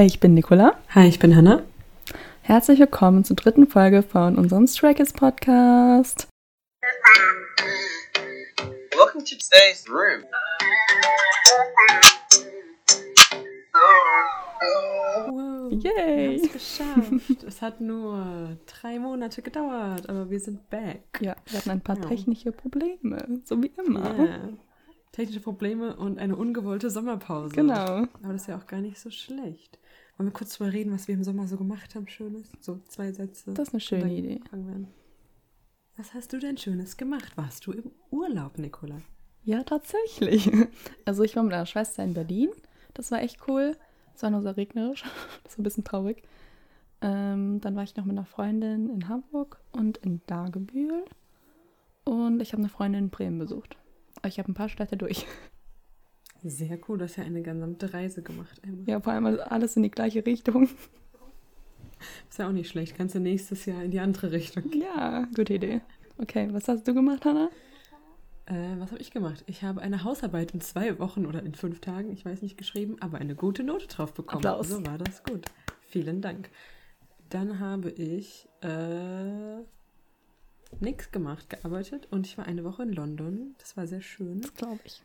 Hey, ich bin Nicola. Hi, ich bin Hanna. Herzlich willkommen zur dritten Folge von unserem Stray Kids Podcast. Welcome to today's room. Wow. Yay. Wir haben es geschafft. es hat nur drei Monate gedauert, aber wir sind back. Ja, wir hatten ein paar Ja. technische Probleme, so wie immer. Ja. Technische Probleme und eine ungewollte Sommerpause. Genau. Aber das ist ja auch gar nicht so schlecht. Wollen wir kurz drüber reden, was wir im Sommer so gemacht haben, Schönes? So zwei Sätze. Das ist eine schöne Idee. fangen wir an. Was hast du denn Schönes gemacht? Warst du im Urlaub, Nicola? Ja, tatsächlich. Also ich war mit meiner Schwester in Berlin. Das war echt cool. Es war nur sehr regnerisch. Das war ein bisschen traurig. Ähm, dann war ich noch mit einer Freundin in Hamburg und in Dagebühl. Und ich habe eine Freundin in Bremen besucht. Ich habe ein paar Städte durch. Sehr cool, du hast ja eine gesamte Reise gemacht. Einmal. Ja, vor allem alles in die gleiche Richtung. Ist ja auch nicht schlecht. Kannst du nächstes Jahr in die andere Richtung Ja, gute Idee. Okay, was hast du gemacht, Hannah? Äh, was habe ich gemacht? Ich habe eine Hausarbeit in zwei Wochen oder in fünf Tagen, ich weiß nicht, geschrieben, aber eine gute Note drauf bekommen. Applaus. So war das gut. Vielen Dank. Dann habe ich äh, nichts gemacht, gearbeitet und ich war eine Woche in London. Das war sehr schön. Glaube ich.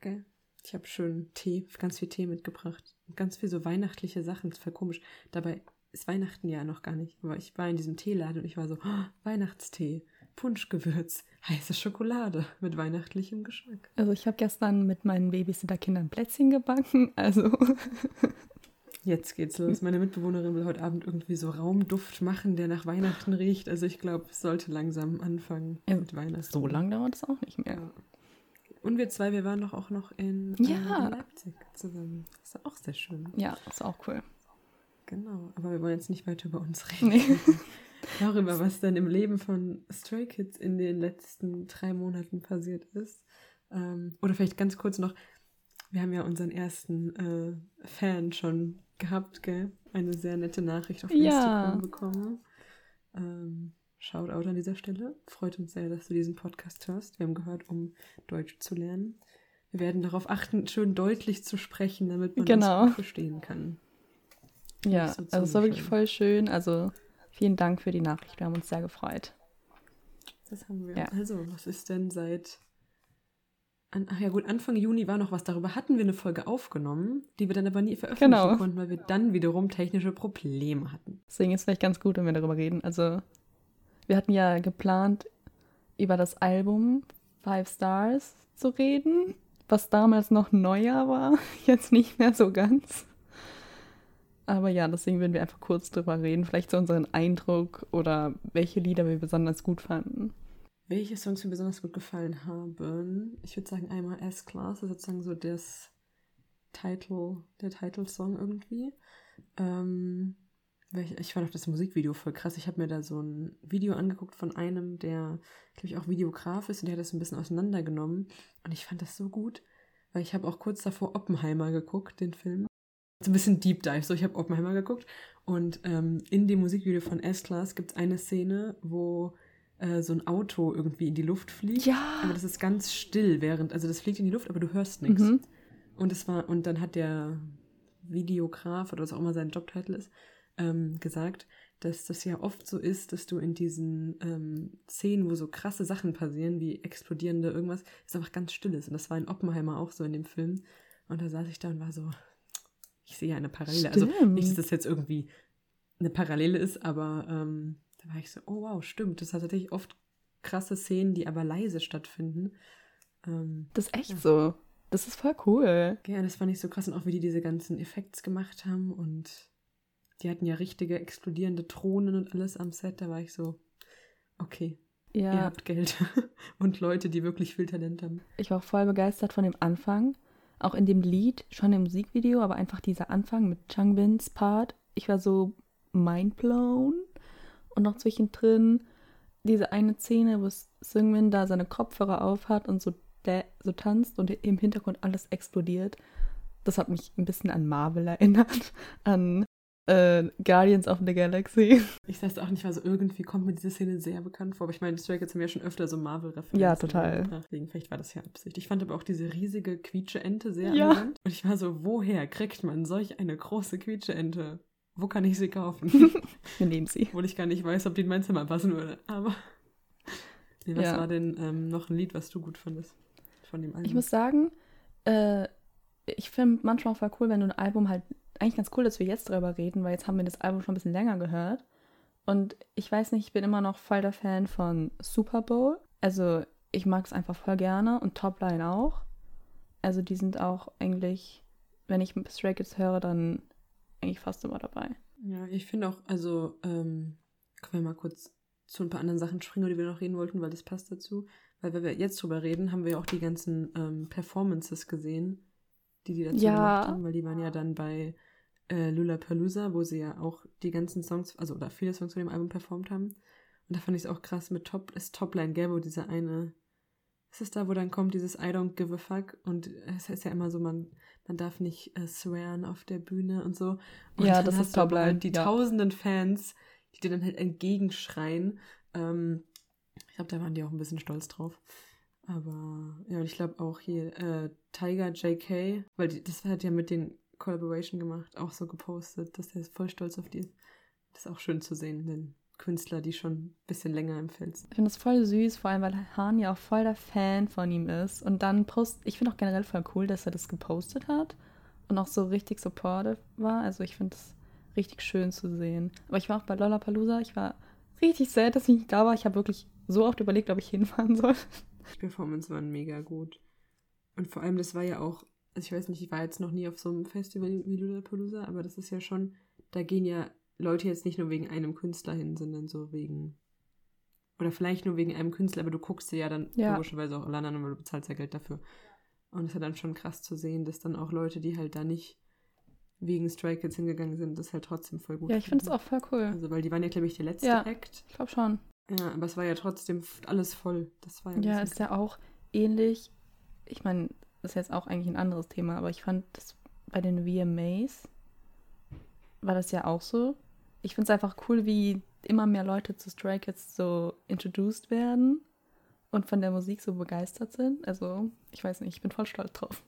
Gell? Ich habe schön Tee, ganz viel Tee mitgebracht. Und ganz viel so weihnachtliche Sachen. Das ist voll komisch. Dabei ist Weihnachten ja noch gar nicht. Aber ich war in diesem Teeladen und ich war so, oh, Weihnachtstee, Punschgewürz, heiße Schokolade mit weihnachtlichem Geschmack. Also ich habe gestern mit meinen Babysitterkindern Plätzchen gebacken. Also Jetzt geht's los. Meine Mitbewohnerin will heute Abend irgendwie so Raumduft machen, der nach Weihnachten riecht. Also ich glaube, es sollte langsam anfangen Ja, mit Weihnachten. so lang dauert es auch nicht mehr. Ja. Und wir zwei, wir waren doch auch noch in, Ja. äh, in Leipzig zusammen. Das ist auch sehr schön. Ja, ist auch cool. Genau. Aber wir wollen jetzt nicht weiter über uns reden. Nee. Darüber, was dann im Leben von Stray Kids in den letzten drei Monaten passiert ist. Ähm, oder vielleicht ganz kurz noch, wir haben ja unseren ersten äh, Fan schon gehabt, gell? Eine sehr nette Nachricht auf Ja. Instagram bekommen. Ähm, Shoutout an dieser Stelle. Freut uns sehr, dass du diesen Podcast hörst. Wir haben gehört, um Deutsch zu lernen. Wir werden darauf achten, schön deutlich zu sprechen, damit man Genau. uns gut verstehen kann. Ja, so also es war wirklich voll schön. Also vielen Dank für die Nachricht. Wir haben uns sehr gefreut. Das haben wir. Ja. Also, was ist denn seit. An, ach ja, gut, Anfang Juni war noch was. Darüber hatten wir eine Folge aufgenommen, die wir dann aber nie veröffentlichen Genau. konnten, weil wir dann wiederum technische Probleme hatten. Deswegen ist es vielleicht ganz gut, wenn wir darüber reden. Also wir hatten ja geplant, über das Album Five Stars zu reden, was damals noch neuer war, jetzt nicht mehr so ganz. Aber ja, deswegen würden wir einfach kurz drüber reden, vielleicht so unseren Eindruck oder welche Lieder wir besonders gut fanden. Welche Songs mir besonders gut gefallen haben? Ich würde sagen, einmal S-Class, das ist sozusagen so das Title, der Titelsong irgendwie. Ähm, ich fand auch das Musikvideo voll krass. Ich habe mir da so ein Video angeguckt von einem, der, glaube ich, auch Videograf ist und der hat das ein bisschen auseinandergenommen. Und ich fand das so gut, weil ich habe auch kurz davor Oppenheimer geguckt, den Film. So ein bisschen Deep Dive. So, ich habe Oppenheimer geguckt und ähm, in dem Musikvideo von S-Class gibt es eine Szene, wo äh, so ein Auto irgendwie in die Luft fliegt. Ja. Aber das ist ganz still, während, also das fliegt in die Luft, aber du hörst nichts. Mhm. Und es war, und dann hat der Videograf oder was auch immer sein Jobtitel ist, ähm, gesagt, dass das ja oft so ist, dass du in diesen ähm, Szenen, wo so krasse Sachen passieren, wie explodierende irgendwas, es einfach ganz still ist. Und das war in Oppenheimer auch so in dem Film. Und da saß ich da und war so, ich sehe ja eine Parallele. Also Stimmt. nicht, dass das jetzt irgendwie eine Parallele ist, aber ähm, da war ich so, oh wow, stimmt. Das hat tatsächlich oft krasse Szenen, die aber leise stattfinden. Ähm, Das ist echt Ja. so. Das ist voll cool. ja, das fand ich so krass und auch wie die diese ganzen Effekte gemacht haben und die hatten ja richtige explodierende Drohnen und alles am Set. Da war ich so, okay, ihr Ja, habt Geld und Leute, die wirklich viel Talent haben. ich war auch voll begeistert von dem Anfang. Auch in dem Lied, schon im Musikvideo, aber einfach dieser Anfang mit Changbins Part. Ich war so mindblown. Und noch zwischendrin diese eine Szene, wo Sungmin da seine Kopfhörer aufhat und so, so tanzt und im Hintergrund alles explodiert. Das hat mich ein bisschen an Marvel erinnert. An äh, Guardians of the Galaxy. Ich weiß auch nicht, also irgendwie kommt mir diese Szene sehr bekannt vor. Aber ich meine, Stray Kids haben ja schon öfter so Marvel-Referenzen. Ja, total. Deswegen, vielleicht war das ja Absicht. Ich fand aber auch diese riesige Quietsche-Ente sehr Ja. amüsant. Und ich war so, woher kriegt man solch eine große Quietsche-Ente? Wo kann ich sie kaufen? Wir nehmen sie. Obwohl ich gar nicht weiß, ob die in mein Zimmer passen würde. Aber. Nee, was Ja. war denn ähm, noch ein Lied, was du gut fandest? Von dem Album? Ich muss sagen, äh, ich finde manchmal auch voll cool, wenn du ein Album halt, eigentlich ganz cool, dass wir jetzt drüber reden, weil jetzt haben wir das Album schon ein bisschen länger gehört. Und ich weiß nicht, ich bin immer noch voll der Fan von Super Bowl. Also ich mag es einfach voll gerne und Topline auch. Also die sind auch eigentlich, wenn ich Stray Kids höre, dann eigentlich fast immer dabei. Ja, ich finde auch, also, ähm, können wir mal kurz zu ein paar anderen Sachen springen, über die wir noch reden wollten, weil das passt dazu. Weil, wenn wir jetzt drüber reden, haben wir ja auch die ganzen ähm, Performances gesehen, die die dazu Ja. gemacht haben, weil die waren ja dann bei äh, Lollapalooza, wo sie ja auch die ganzen Songs, also oder viele Songs von dem Album performt haben. Und da fand ich es auch krass mit Top, ist Topline, wo dieser eine, ist es da, wo dann kommt dieses I don't give a fuck und es ist ja immer so, man, man darf nicht äh, swearen auf der Bühne und so. Und Ja, das ist Topline, die ja. tausenden Fans, die dir dann halt entgegenschreien. Ähm, ich glaube, da waren die auch ein bisschen stolz drauf. Aber ja, und ich glaube auch hier äh, Tiger JK, weil die, das hat ja mit den Collaboration gemacht, auch so gepostet, dass der voll stolz auf die ist. Das ist auch schön zu sehen, den Künstler, die schon ein bisschen länger im Feld sind. Ich finde das voll süß, vor allem weil Hahn ja auch voll der Fan von ihm ist. Und dann post, ich finde auch generell voll cool, dass er das gepostet hat und auch so richtig supportive war. Also ich finde es richtig schön zu sehen. Aber ich war auch bei Lollapalooza, ich war richtig sad, dass ich nicht da war. Ich habe wirklich so oft überlegt, ob ich hinfahren soll. Die Performance waren mega gut. Und vor allem, das war ja auch, also ich weiß nicht, ich war jetzt noch nie auf so einem Festival wie Lollapalooza, aber das ist ja schon, da gehen ja Leute jetzt nicht nur wegen einem Künstler hin, sondern so wegen, oder vielleicht nur wegen einem Künstler, aber du guckst dir ja dann Ja. logischerweise auch alle anderen, weil du bezahlst ja Geld dafür. Und es ist ja dann schon krass zu sehen, dass dann auch Leute, die halt da nicht wegen Stray Kids hingegangen sind, das halt trotzdem voll gut Ja, ich finde es auch voll cool. Also, weil die waren ja, glaube ich, der letzte Ja. Act. Ich glaube schon. Ja, aber es war ja trotzdem alles voll. Das war ja, Ja, ist ja auch ähnlich. Ich meine, ist jetzt auch eigentlich ein anderes Thema, aber ich fand das bei den VMAs war das ja auch so. Ich finde es einfach cool, wie immer mehr Leute zu Stray Kids so introduced werden und von der Musik so begeistert sind. Also, ich weiß nicht, ich bin voll stolz drauf.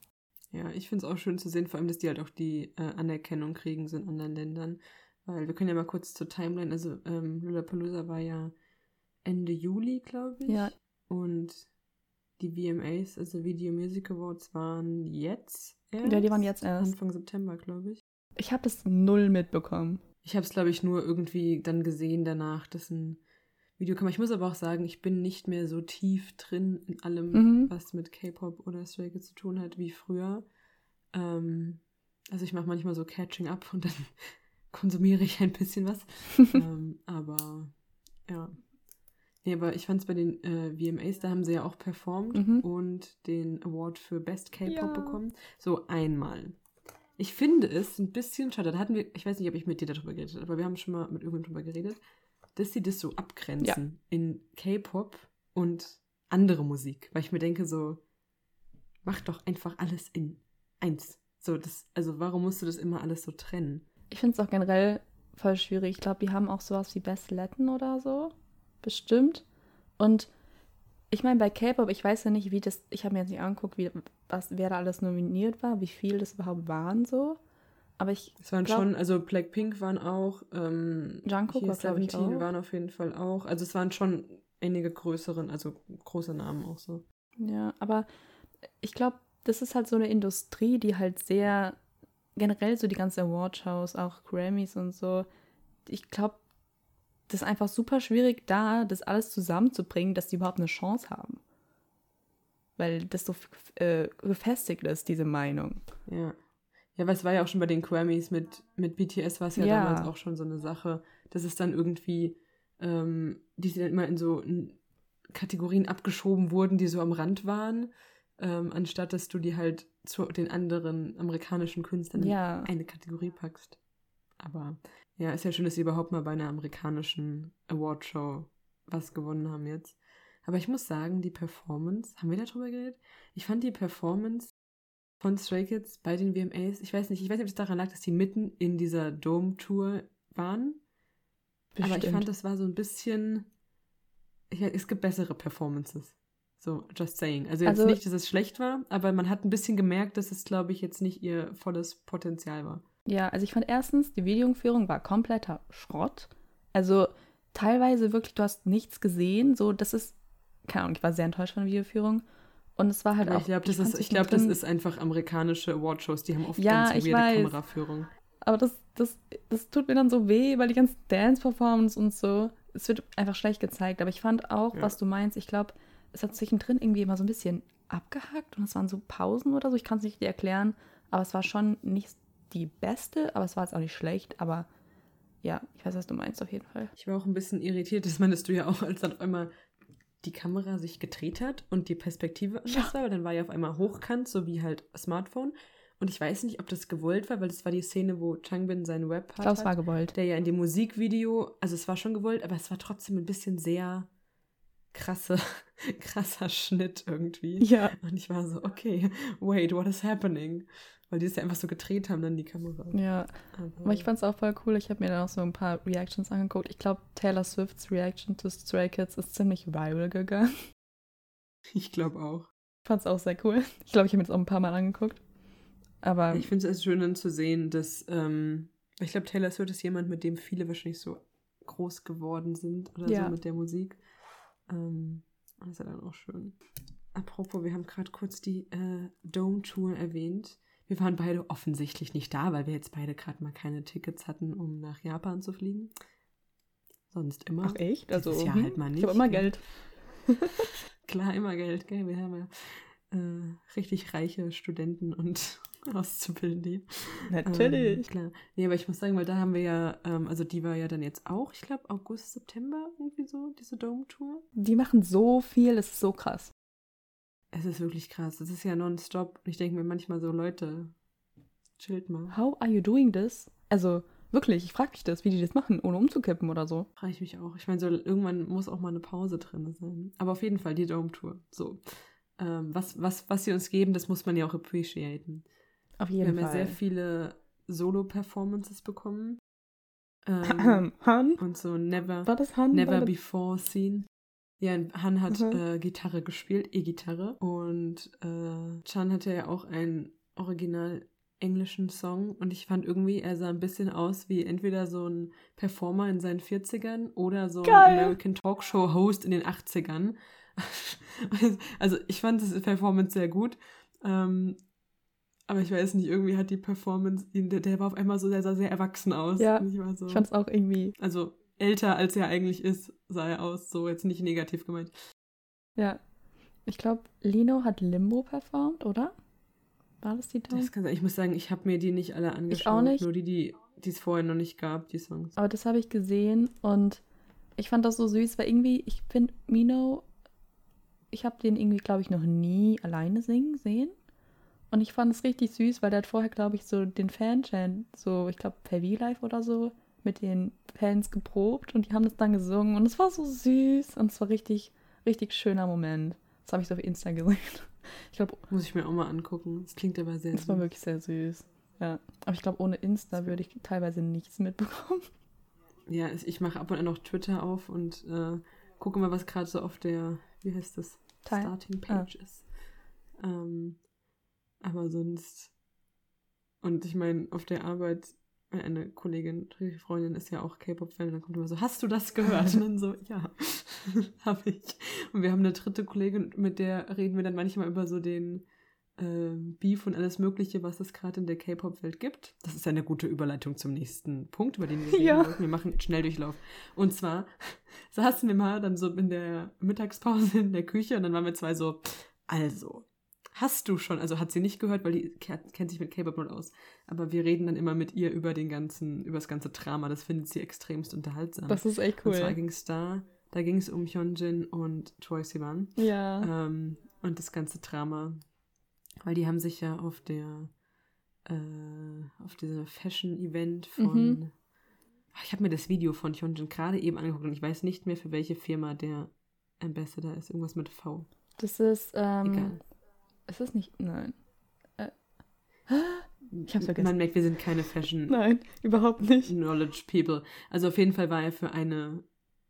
Ja, ich finde es auch schön zu sehen, vor allem, dass die halt auch die äh, Anerkennung kriegen so in anderen Ländern. Weil wir können ja mal kurz zur Timeline, also ähm, Lollapalooza war ja Ende Juli, glaube ich. Ja. Und die VMAs, also Video Music Awards, waren jetzt erst. Ja, die waren jetzt erst. Anfang September, glaube ich. Ich habe das null mitbekommen. Ich habe es, glaube ich, nur irgendwie dann gesehen danach, dass ein Video kam. Ich muss aber auch sagen, ich bin nicht mehr so tief drin in allem, Mhm. was mit K-Pop oder Stray Kids zu tun hat, wie früher. Ähm, also ich mache manchmal so Catching Up und dann konsumiere ich ein bisschen was. ähm, aber ja. Nee, aber ich fand es bei den äh, VMAs, da haben sie ja auch performt Mhm. und den Award für Best K-Pop Ja. bekommen. So einmal. Ich finde es ein bisschen schade. Da hatten wir, ich weiß nicht, ob ich mit dir darüber geredet habe, aber wir haben schon mal mit irgendjemandem darüber geredet, dass sie das so abgrenzen in K-Pop und andere Musik. Weil ich mir denke, so, mach doch einfach alles in eins. So, das, also warum musst du das immer alles so trennen? Ich finde es auch generell voll schwierig. Ich glaube, die haben auch sowas wie Best Latin oder so. Bestimmt. Und ich meine, bei K-Pop, ich weiß ja nicht, wie das, ich habe mir jetzt nicht angeguckt, wie, was, wer da alles nominiert war, wie viel das überhaupt waren so. Aber ich, Es waren Glaub- schon, also Blackpink waren auch, ähm, Jungkook war, glaub ich, auch. waren auf jeden Fall auch. Also es waren schon einige größeren, also große Namen auch so. ja, aber ich glaube, das ist halt so eine Industrie, die halt sehr, generell so die ganzen Awardshows, auch Grammys und so, ich glaube, das ist einfach super schwierig da, das alles zusammenzubringen, dass die überhaupt eine Chance haben. Weil das so äh, gefestigt ist, diese Meinung. Ja. Ja, weil es war ja auch schon bei den Grammys mit, mit BTS war es ja, Ja. damals auch schon so eine Sache, dass es dann irgendwie, ähm, die sie dann immer in so Kategorien abgeschoben wurden, die so am Rand waren, ähm, anstatt dass du die halt zu den anderen amerikanischen Künstlern Ja. in eine Kategorie packst. Aber ja, ist ja schön, dass sie überhaupt mal bei einer amerikanischen Awardshow was gewonnen haben jetzt. Aber ich muss sagen, die Performance, haben wir darüber geredet? Ich fand die Performance von Stray Kids bei den VMAs. Ich weiß nicht, ich weiß nicht, ob es daran lag, dass die mitten in dieser Dome-Tour waren. Aber ich fand, das war so ein bisschen. Ja, es gibt bessere Performances. So, just saying. Also jetzt Also- nicht, dass es schlecht war, aber man hat ein bisschen gemerkt, dass es, glaube ich, jetzt nicht ihr volles Potenzial war. Ja, also ich fand erstens, die Videoführung war kompletter Schrott. Also teilweise wirklich, du hast nichts gesehen. So, das ist, keine Ahnung, ich war sehr enttäuscht von der Videoführung. Und es war halt Aber auch. ich glaube, das, ist, ich glaub, das ist einfach amerikanische Awardshows. Die haben oft Ja, ganz weirde weiß. Kameraführung. Aber das, das, das tut mir dann so weh, weil die ganzen Dance-Performance und so, es wird einfach schlecht gezeigt. Aber ich fand auch, Ja. was du meinst, ich glaube, es hat zwischendrin irgendwie immer so ein bisschen abgehackt und es waren so Pausen oder so. Ich kann es nicht dir erklären, aber es war schon nicht die beste, aber es war jetzt auch nicht schlecht. Aber ja, ich weiß, was du meinst auf jeden Fall. Ich war auch ein bisschen irritiert, das meintest du ja auch, als dann auf einmal die Kamera sich gedreht hat und die Perspektive anders Ja. war, weil dann war ja auf einmal hochkant, so wie halt Smartphone. Und ich weiß nicht, ob das gewollt war, weil das war die Szene, wo Changbin seinen Ich glaube, es war gewollt. der ja in dem Musikvideo, also es war schon gewollt, aber es war trotzdem ein bisschen sehr krasse, krasser Schnitt irgendwie. Ja. Und ich war so, okay, wait, what is happening? Weil die es ja einfach so gedreht haben, dann die Kamera. Ja, aber ich fand es auch voll cool. Ich habe mir dann auch so ein paar Reactions angeguckt. Ich glaube, Taylor Swifts Reaction to Stray Kids ist ziemlich viral gegangen. ich glaube auch. Ich fand es auch sehr cool. Ich glaube, ich habe mir das auch ein paar Mal angeguckt. Aber Ich finde es schön dann zu sehen, dass, ähm, ich glaube, Taylor Swift ist jemand, mit dem viele wahrscheinlich so groß geworden sind oder Ja. so mit der Musik. Ähm, das ist ja dann auch schön. Apropos, wir haben gerade kurz die äh, Dome-Tour erwähnt. Wir waren beide offensichtlich nicht da, weil wir jetzt beide gerade mal keine Tickets hatten, um nach Japan zu fliegen. Sonst immer. ach echt? Dieses Also Jahr hm, halt mal Ich nicht, habe immer gell? Geld. Klar, immer Geld, gell? Wir haben ja äh, richtig reiche Studenten und Auszubildende. Natürlich. Ähm, klar. Nee, aber ich muss sagen, weil da haben wir ja, ähm, also die war ja dann jetzt auch, ich glaube, August, September irgendwie so, diese Dome-Tour. Die machen so viel, das ist so krass. Es ist wirklich krass. Es ist ja nonstop. Und ich denke mir manchmal so, Leute, chillt mal. How are you doing this? Also wirklich, ich frage mich das, wie die das machen, ohne umzukippen oder so. Frage ich mich auch. Ich meine, so irgendwann muss auch mal eine Pause drin sein. Aber auf jeden Fall die Dome-Tour. So. Ähm, was, was, was sie uns geben, das muss man ja auch appreciaten. Auf Wir jeden haben ja Fall. sehr viele Solo-Performances bekommen. Ähm, Han? und so Never, War das Han? Never Before Seen. Ja, Han hat Mhm. äh, Gitarre gespielt, E-Gitarre. Und äh, Chan hatte ja auch einen original englischen Song. Und ich fand irgendwie, er sah ein bisschen aus wie entweder so ein Performer in seinen 40ern oder so Geil. ein American Talkshow Host in den 80ern. also ich fand das Performance sehr gut. Ähm, aber ich weiß nicht, irgendwie hat die Performance, der, der war auf einmal so, der sah sehr erwachsen aus. Ja, ich so, Ich fand es auch irgendwie, also älter als er eigentlich ist, sah er aus. So jetzt nicht negativ gemeint. ja. Ich glaube, Lino hat Limbo performt, oder? War das die Tone? Das kann sein. Ich muss sagen, ich habe mir die nicht alle angeschaut. nicht. Nur die, die die es vorher noch nicht gab, die Songs. Aber das habe ich gesehen und ich fand das so süß, weil irgendwie, ich finde Mino, ich habe den irgendwie, glaube ich, noch nie alleine singen sehen. Und ich fand es richtig süß, weil der hat vorher, glaube ich, so den Fan-Chant, so, ich glaube, per V-Live oder so, mit den Fans geprobt und die haben das dann gesungen und es war so süß und es war richtig, richtig schöner Moment. Das habe ich so auf Insta gesehen. Ich glaube, Muss ich mir auch mal angucken. Das klingt aber sehr es war süß. wirklich sehr süß. Ja. Aber ich glaube, ohne Insta würde ich teilweise nichts mitbekommen. Ja, es- ich mache ab und an noch Twitter auf und äh, gucke mal, was gerade so auf der, wie heißt das, Teil- Starting ah. Page ist. Ähm, aber sonst. Und ich meine, auf der Arbeit, eine Kollegin, die Freundin ist ja auch K-Pop-Fan, und dann kommt immer so, hast du das gehört? Und dann so, ja, habe ich. Und wir haben eine dritte Kollegin, mit der reden wir dann manchmal über so den äh, Beef und alles Mögliche, was es gerade in der K-Pop-Welt gibt. Das ist eine gute Überleitung zum nächsten Punkt, über den wir reden Ja. Wir machen Schnelldurchlauf. Und zwar saßen wir mal dann so in der Mittagspause in der Küche und dann waren wir zwei so, also, hast du schon, also hat sie nicht gehört, weil die ke- kennt sich mit K-Pop null aus, aber wir reden dann immer mit ihr über den ganzen, über das ganze Drama, das findet sie extremst unterhaltsam. Das ist echt Und zwar cool. ging es da, da ging es um Hyunjin und Troy Sivan. Ja. Ähm, und das ganze Drama. Weil die haben sich ja auf der, äh, auf diesem Fashion-Event von. Mhm. Ach, Ich habe mir das Video von Hyunjin gerade eben angeguckt und ich weiß nicht mehr, für welche Firma der Ambassador ist. Irgendwas mit V. Das ist, ähm, Egal. Ist es nicht, nein. Äh, Ich hab's vergessen. Man merkt, wir sind keine Fashion Nein, überhaupt nicht. Knowledge People. Also auf jeden Fall war er für eine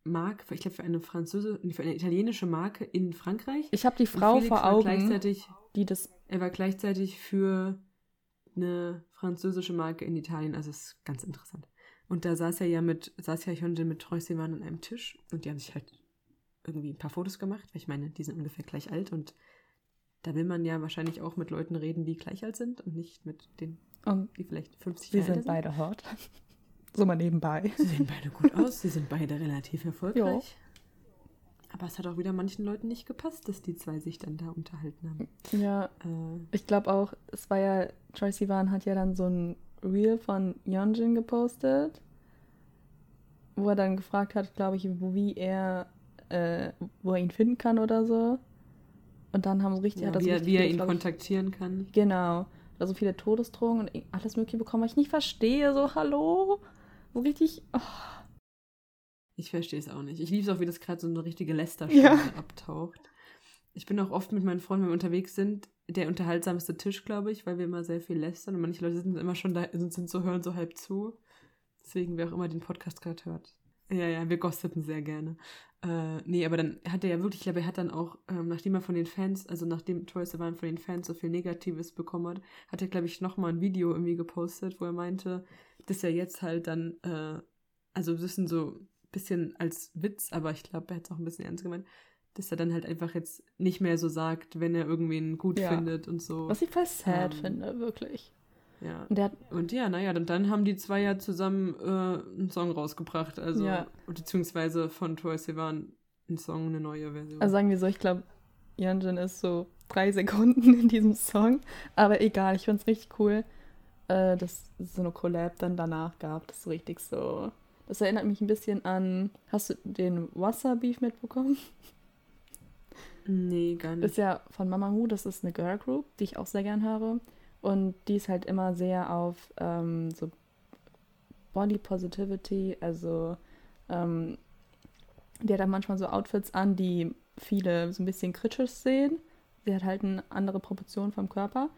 Marke, ich glaube für eine französische, für eine italienische Marke in Frankreich. Ich habe die Frau vor Augen, die das. er war gleichzeitig für eine französische Marke in Italien. Also es ist ganz interessant. Und da saß er ja mit, saß ja Hyunjin mit Sivan an einem Tisch und die haben sich halt irgendwie ein paar Fotos gemacht, weil ich meine, die sind ungefähr gleich alt und da will man ja wahrscheinlich auch mit Leuten reden, die gleich alt sind und nicht mit denen, Und die vielleicht 50 sie Jahre sind beide hot. So mal nebenbei. Sie sehen beide gut aus, sie sind beide relativ erfolgreich. Aber es hat auch wieder manchen Leuten nicht gepasst, dass die zwei sich dann da unterhalten haben. Ja, Äh, ich glaube auch, es war ja, Troy Sivan hat ja dann so ein Reel von Yeonjin gepostet, wo er dann gefragt hat, glaube ich, wo, wie er, äh, wo er ihn finden kann oder so. Und dann haben so richtig, ja, hat er so wie, er, richtig wie er ihn glaub ich, kontaktieren kann. Genau. Da so viele Todesdrohungen und alles Mögliche bekommen, was ich nicht verstehe. So, hallo? So richtig. Oh. Ich verstehe es auch nicht. Ich liebe es auch, wie das gerade so eine richtige Lästerstunde Ja. abtaucht. Ich bin auch oft mit meinen Freunden, wenn wir unterwegs sind, der unterhaltsamste Tisch, glaube ich, weil wir immer sehr viel lästern und manche Leute sind immer schon da, sind, sind so, hören so halb zu. Deswegen, wer auch immer den Podcast gerade hört. Ja, ja, wir gossipen sehr gerne. Äh, nee, aber dann hat er ja wirklich, ich glaube, er hat dann auch, ähm, nachdem er von den Fans, also nachdem Troy Sivan von den Fans so viel Negatives bekommen hat, hat er, glaube ich, nochmal ein Video irgendwie gepostet, wo er meinte, dass er jetzt halt dann, äh, also das sind so ein bisschen als Witz, aber ich glaube, er hat es auch ein bisschen ernst gemeint, dass er dann halt einfach jetzt nicht mehr so sagt, wenn er irgendwen gut Ja. findet und so. Was ich voll sad Ähm, finde, wirklich. Ja. Und hat, Und ja, naja, dann, dann haben die zwei ja zusammen äh, einen Song rausgebracht. Also, Ja. beziehungsweise von Troy Sivan ein Song, eine neue Version. also sagen wir so, ich glaube, Yeonjin ist so drei Sekunden in diesem Song. Aber egal, ich finde es richtig cool, äh, dass es so eine Collab dann danach gab. Das ist so richtig so. Das erinnert mich ein bisschen an. Hast du den Wasser-Beef mitbekommen? nee, gar nicht. Ist ja von Mama Hu, das ist eine Girl Group, die ich auch sehr gern höre. Und die ist halt immer sehr auf ähm, so Body Positivity, also ähm, die hat dann manchmal so Outfits an, die viele so ein bisschen kritisch sehen. Sie hat halt eine andere Proportion vom Körper.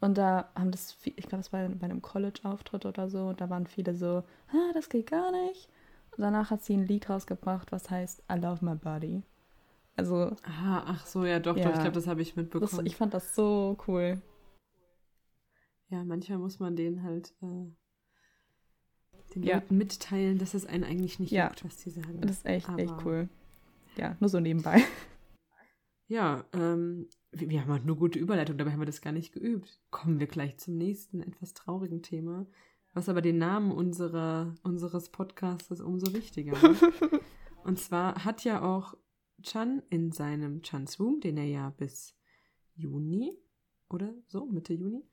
Und da haben das, viel, ich glaube, das war bei einem College-Auftritt oder so, und da waren viele so, ah, das geht gar nicht. Und danach hat sie ein Lied rausgebracht, was heißt I Love My Body. Also, Ah, ach so, ja, doch, Ja. doch, ich glaube, das habe ich das, mitbekommen. ich fand das so cool. Ja, manchmal muss man denen halt äh, den Ja. Leuten mitteilen, dass es einen eigentlich nicht Ja. juckt, was die sagen. Das ist echt, echt Aber- cool. Ja, nur so nebenbei. Ja, ähm, wir, wir haben halt nur gute Überleitung, dabei haben wir das gar nicht geübt. Kommen wir gleich zum nächsten, etwas traurigen Thema, was aber den Namen unserer, unseres Podcasts umso wichtiger macht. Und zwar hat ja auch Chan in seinem Chan's Room, den er ja bis Juni oder so, Mitte Juni,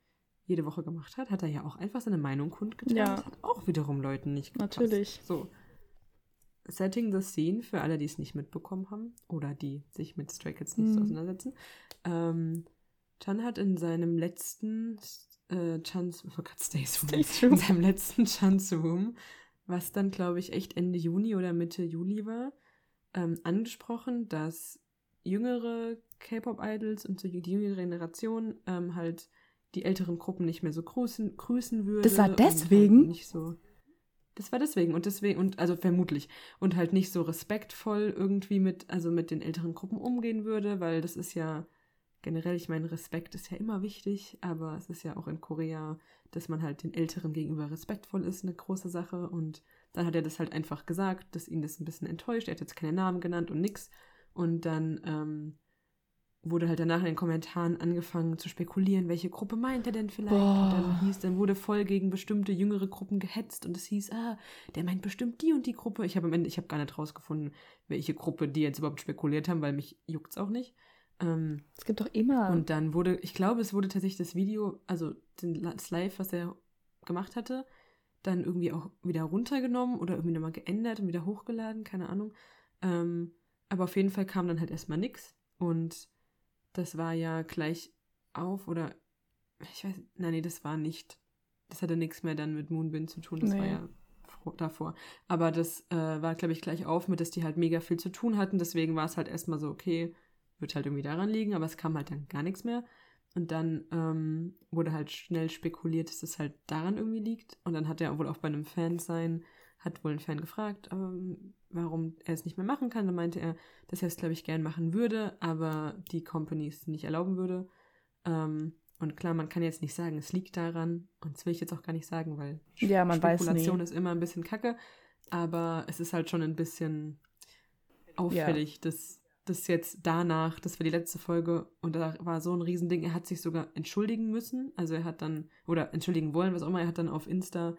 jede Woche gemacht hat, hat er ja auch einfach seine Meinung kundgetan. Ja. Hat auch wiederum Leuten nicht gepasst. Natürlich. So. Setting the Scene für alle, die es nicht mitbekommen haben oder die sich mit Stray Kids nicht so Mhm. auseinandersetzen. Ähm, Chan hat in seinem letzten äh, Chan's, oh Gott, Stays Room, Stays in Room. seinem letzten Chance Room, was dann, glaube ich, echt Ende Juni oder Mitte Juli war, ähm, angesprochen, dass jüngere K-Pop-Idols und so die jüngere Generation ähm, halt die älteren Gruppen nicht mehr so grüßen, grüßen würde. Das war halt deswegen? nicht so. Das war deswegen und deswegen und also vermutlich und halt nicht so respektvoll irgendwie mit also mit den älteren Gruppen umgehen würde, weil das ist ja generell, ich meine, Respekt ist ja immer wichtig, aber es ist ja auch in Korea, dass man halt den Älteren gegenüber respektvoll ist, eine große Sache. Und dann hat er das halt einfach gesagt, dass ihn das ein bisschen enttäuscht. Er hat jetzt keine Namen genannt und nix. Und dann ähm, wurde halt danach in den Kommentaren angefangen zu spekulieren, welche Gruppe meint er denn vielleicht? Und dann Boah. hieß, dann wurde voll gegen bestimmte jüngere Gruppen gehetzt und es hieß, ah, der meint bestimmt die und die Gruppe. Ich habe am Ende, ich habe gar nicht rausgefunden, welche Gruppe die jetzt überhaupt spekuliert haben, weil mich juckt's auch nicht. Ähm, Es gibt doch immer. und dann wurde, ich glaube, es wurde tatsächlich das Video, also das Live, was er gemacht hatte, dann irgendwie auch wieder runtergenommen oder irgendwie nochmal geändert und wieder hochgeladen, keine Ahnung. Ähm, aber auf jeden Fall kam dann halt erstmal nix. Und das war ja gleich auf oder ich weiß, nein, nee, das war nicht. Das hatte nichts mehr dann mit Moonbin zu tun, das war Nee. ja fro- davor. Aber das äh, war, glaube ich, gleich auf mit, dass die halt mega viel zu tun hatten. Deswegen war es halt erstmal so, okay, wird halt irgendwie daran liegen, aber es kam halt dann gar nichts mehr. Und dann ähm, wurde halt schnell spekuliert, dass das halt daran irgendwie liegt. Und dann hat er wohl auch bei einem Fan sein, hat wohl ein Fan gefragt, ähm, warum er es nicht mehr machen kann. Dann meinte er, dass er es, glaube ich, gern machen würde, aber die Company es nicht erlauben würde. Ähm, und klar, man kann jetzt nicht sagen, es liegt daran. Und das will ich jetzt auch gar nicht sagen, weil Ja, man weiß Spekulation nie. ist immer ein bisschen kacke. Aber es ist halt schon ein bisschen auffällig, dass das jetzt danach, das war die letzte Folge und da war so ein Riesending, er hat sich sogar entschuldigen müssen. Also er hat dann, oder entschuldigen wollen, was auch immer, er hat dann auf Insta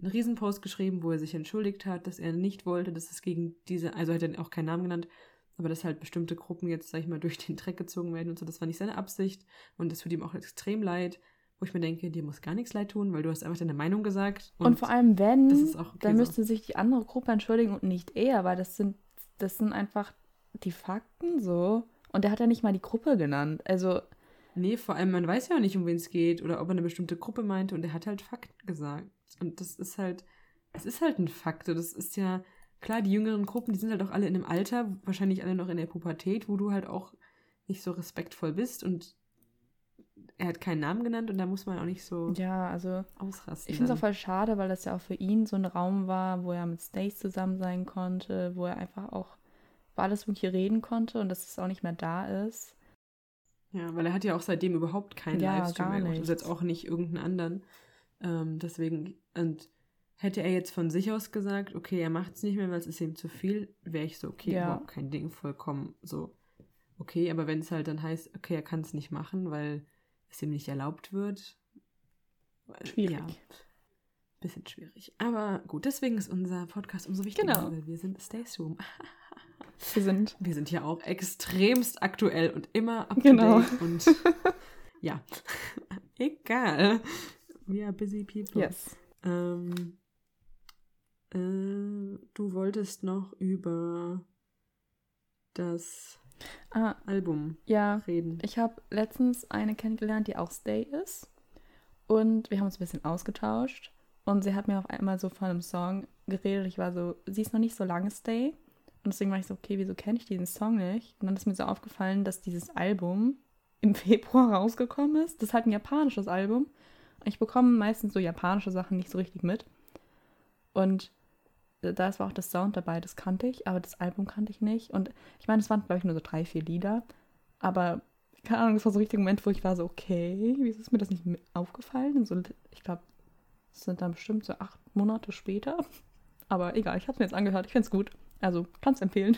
einen Riesenpost geschrieben, wo er sich entschuldigt hat, dass er nicht wollte, dass es gegen diese, also er hat dann auch keinen Namen genannt, aber dass halt bestimmte Gruppen jetzt, sag ich mal, durch den Dreck gezogen werden und so, das war nicht seine Absicht und das tut ihm auch extrem leid, wo ich mir denke, dir muss gar nichts leid tun, weil du hast einfach deine Meinung gesagt. Und, vor allem, wenn, das ist auch okay dann so. müsste sich die andere Gruppe entschuldigen und nicht er, weil das sind, das sind einfach die Fakten so. Und er hat ja nicht mal die Gruppe genannt. Also, Nee, vor allem, man weiß ja auch nicht, um wen es geht oder ob er eine bestimmte Gruppe meinte und er hat halt Fakt gesagt. Und das ist halt, es ist halt ein Fakt. Das ist ja, klar, die jüngeren Gruppen, die sind halt auch alle in einem Alter, wahrscheinlich alle noch in der Pubertät, wo du halt auch nicht so respektvoll bist und er hat keinen Namen genannt und da muss man auch nicht so ja, also ausrasten. ich finde es auch voll schade, weil das ja auch für ihn so ein Raum war, wo er mit Stace zusammen sein konnte, wo er einfach auch über alles wirklich reden konnte und dass es auch nicht mehr da ist. Ja, weil er hat ja auch seitdem überhaupt keinen Ja, Livestream mehr gemacht. Also jetzt auch nicht irgendeinen anderen. Ähm, deswegen, und hätte er jetzt von sich aus gesagt, okay, er macht es nicht mehr, weil es ist ihm zu viel, wäre ich so, okay, Ja. überhaupt kein Ding, vollkommen so. Okay, aber wenn es halt dann heißt, okay, er kann es nicht machen, weil es ihm nicht erlaubt wird. Schwierig. Ja, bisschen schwierig. Aber gut, deswegen ist unser Podcast umso wichtiger, Genau. weil wir sind Stays Room. Wir sind Wir sind ja auch extremst aktuell und immer up to Genau. date und ja, egal. We are busy people. yes. Ähm, äh, du wolltest noch über das Ah, Album ja, reden. Ich habe letztens eine kennengelernt, die auch Stay ist. Und wir haben uns ein bisschen ausgetauscht. Und sie hat mir auf einmal so von einem Song geredet. Ich war so, sie ist noch nicht so lange Stay. Und deswegen war ich so, okay, wieso kenne ich diesen Song nicht? Und dann ist mir so aufgefallen, dass dieses Album im Februar rausgekommen ist. Das ist halt ein japanisches Album. Ich bekomme meistens so japanische Sachen nicht so richtig mit. Und äh, da war auch das Sound dabei, das kannte ich, aber das Album kannte ich nicht. Und ich meine, es waren, glaube ich, nur so drei, vier Lieder. Aber, keine Ahnung, das war so ein richtiger Moment, wo ich war so, okay, wieso ist mir das nicht aufgefallen? So, ich glaube, es sind dann bestimmt so acht Monate später. Aber egal, ich habe es mir jetzt angehört, ich finde es gut. Also, kann es empfehlen.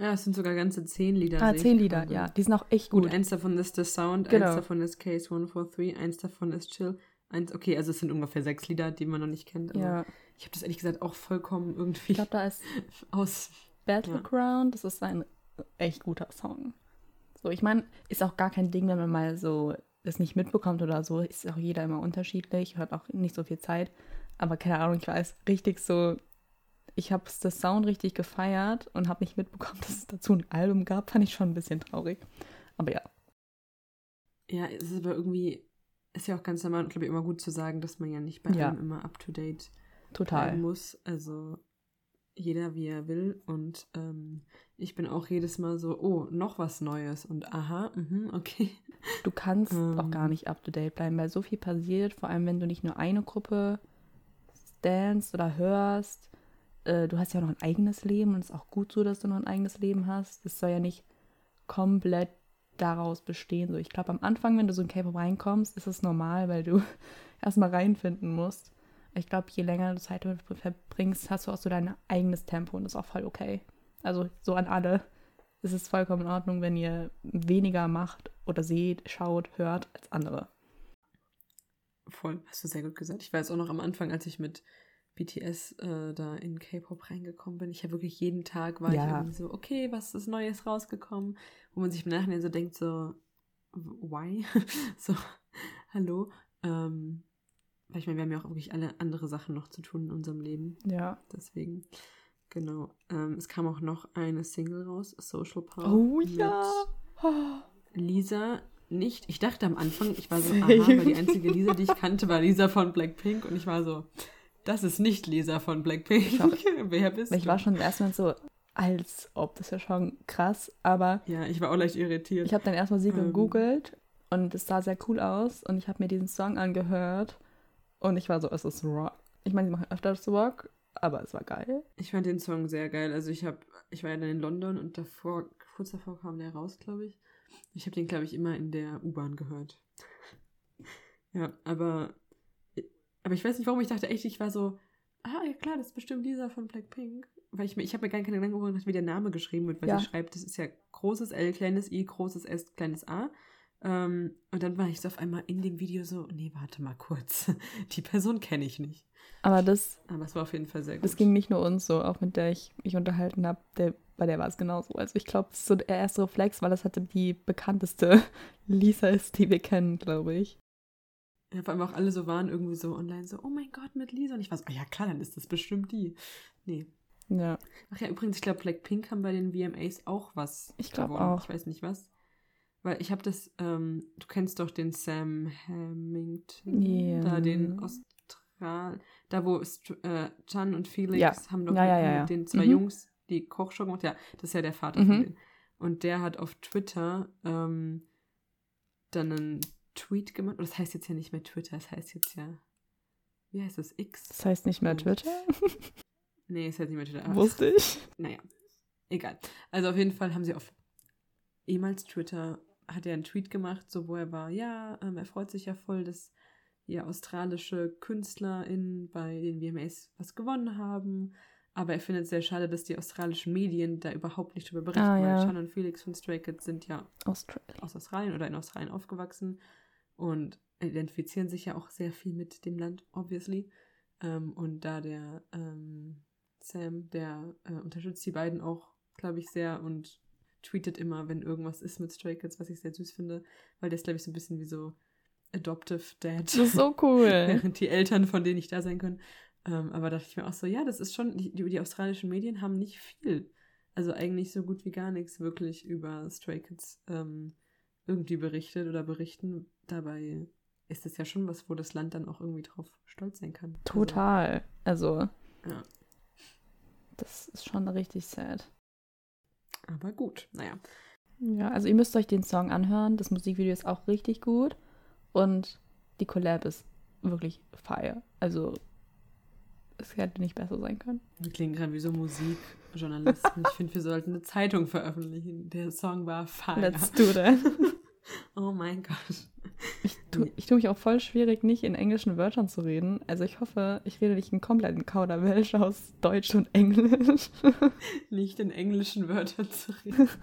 Ja, es sind sogar ganze zehn Lieder. Ah, zehn Lieder, gerade. ja. Die sind auch echt Gut, gut. eins davon ist The Sound, Genau. eins davon ist Case 143, eins davon ist Chill. Eins, okay, also es sind ungefähr sechs Lieder, die man noch nicht kennt. Ja, ich habe das ehrlich gesagt auch vollkommen irgendwie ich glaube, da ist aus. Battleground, das ist ein echt guter Song. So, ich meine, ist auch gar kein Ding, wenn man mal so das nicht mitbekommt oder so. Ist auch jeder immer unterschiedlich, hat auch nicht so viel Zeit. Aber keine Ahnung, ich weiß richtig so, ich habe das Sound richtig gefeiert und habe nicht mitbekommen, dass es dazu ein Album gab. Fand ich schon ein bisschen traurig. Aber ja, Ja, es ist aber irgendwie, ist ja auch ganz normal und glaube ich immer gut zu sagen, dass man ja nicht bei Ja. allem immer up to date total. bleiben muss. Also jeder wie er will. Und ähm, ich bin auch jedes Mal so, oh, noch was Neues und aha, mhm, okay. Du kannst Ähm. auch gar nicht up to date bleiben, weil so viel passiert, vor allem wenn du nicht nur eine Gruppe stanst oder hörst. Äh, du hast ja noch ein eigenes Leben und es ist auch gut so, dass du noch ein eigenes Leben hast. Das soll ja nicht komplett daraus bestehen. So, ich glaube, am Anfang, wenn du so in K-Pop reinkommst, ist es normal, weil du erstmal reinfinden musst. Ich glaube, je länger du Zeit damit verbringst, hast du auch so dein eigenes Tempo und das ist auch voll okay. Also so an alle. Es ist vollkommen in Ordnung, wenn ihr weniger macht oder seht, schaut, hört als andere. Voll, hast du sehr gut gesagt. Ich weiß auch noch am Anfang, als ich mit BTS äh, da in K-Pop reingekommen bin, ich habe wirklich jeden Tag war Ja. ich irgendwie so, okay, was ist Neues rausgekommen? Wo man sich im Nachhinein so denkt, so, why? so, hallo? Ähm, weil ich meine, wir haben ja auch wirklich alle andere Sachen noch zu tun in unserem Leben. Ja. Deswegen, genau. Ähm, es kam auch noch eine Single raus, Social Power. Oh ja. Lisa nicht. Ich dachte am Anfang, ich war so, aha, weil die einzige Lisa, die ich kannte, war Lisa von Blackpink und ich war so, das ist nicht Lisa von Blackpink. Ich auch. Wer bist Ich du? war schon erstmal so, als ob, das ist ja schon krass, aber ja, ich war auch leicht irritiert. ich habe dann erstmal sie Ähm. gegoogelt Und es sah sehr cool aus und ich habe mir diesen Song angehört und ich war so, es ist Rock. Ich meine, sie machen öfters Rock, aber es war geil. Ich fand den Song sehr geil. Also ich habe, ich war ja dann in London und davor, kurz davor kam der raus, glaube ich. Ich habe den, glaube ich, immer in der U-Bahn gehört. ja, aber, aber ich weiß nicht, warum ich dachte echt, ich war so, ah ja klar, das ist bestimmt dieser von Blackpink. Weil ich mir, ich habe mir gar keine Gedanken gemacht, wie der Name geschrieben wird, weil Ja. sie schreibt, das ist ja großes L, kleines I, großes S, kleines A. Ähm, und dann war ich so auf einmal in dem Video so, nee, warte mal kurz. Die Person kenne ich nicht. Aber das, Aber es war auf jeden Fall sehr gut. das ging nicht nur uns so, auch mit der ich mich unterhalten habe, der, bei der war es genauso. Also ich glaube, das ist so der erste Reflex, weil das hatte die bekannteste Lisa ist, die wir kennen, glaube ich. Ja, vor allem auch alle so waren irgendwie so online so, oh mein Gott, mit Lisa. Und ich war so, ah ja klar, dann ist das bestimmt die. Nee. Ja. Ach ja, übrigens, ich glaube, Blackpink haben bei den VMAs auch was Ich glaub gewonnen. auch. Ich weiß nicht was. Weil ich habe das, ähm, du kennst doch den Sam Hamilton, Ja. da den Austral, da wo St äh, Chan und Felix Ja. haben doch Ja, ja, ja. mit den zwei Mhm. Jungs die Kochshow gemacht. Ja, das ist ja der Vater Mhm. von denen. Und der hat auf Twitter ähm, dann einen Tweet gemacht. Und das heißt jetzt ja nicht mehr Twitter, das heißt jetzt ja, wie heißt das, X? Das heißt nicht mehr. Twitter, Nee, es heißt nicht mehr Twitter. wusste ich. naja, egal. Also auf jeden Fall haben sie auf ehemals Twitter, hat er einen Tweet gemacht, so wo er war, ja, ähm, er freut sich ja voll, dass hier australische KünstlerInnen bei den VMAs was gewonnen haben. Aber er findet es sehr schade, dass die australischen Medien da überhaupt nicht drüber berichten, Ah, weil ja. Sean und Felix von Stray Kids sind ja Australia. aus Australien oder in Australien aufgewachsen und identifizieren sich ja auch sehr viel mit dem Land, obviously. Ähm, und da der ähm, Sam, der äh, unterstützt die beiden auch, glaube ich, sehr und tweetet immer, wenn irgendwas ist mit Stray Kids, was ich sehr süß finde, weil der ist, glaube ich, so ein bisschen wie so Adoptive Dad. Das ist so cool. Während die Eltern von denen nicht da sein können. Ähm, aber dachte ich mir auch so, ja, das ist schon, die, die, die australischen Medien haben nicht viel. Also eigentlich so gut wie gar nichts wirklich über Stray Kids ähm, irgendwie berichtet oder berichten. Dabei ist es ja schon was, wo das Land dann auch irgendwie drauf stolz sein kann. Total. Also, Also, ja. das ist schon richtig sad. Aber gut, naja. Ja, also ihr müsst euch den Song anhören. Das Musikvideo ist auch richtig gut. Und die Collab ist wirklich fire. Also, es hätte nicht besser sein können. Wir klingen gerade wie so Musikjournalisten. ich finde, wir sollten eine Zeitung veröffentlichen. Der Song war fire. Let's do that. Oh mein Gott. Ich tue ich tu mich auch voll schwierig, nicht in englischen Wörtern zu reden. Also ich hoffe, ich rede nicht einen kompletten Kauderwelsch aus Deutsch und Englisch. nicht in englischen Wörtern zu reden.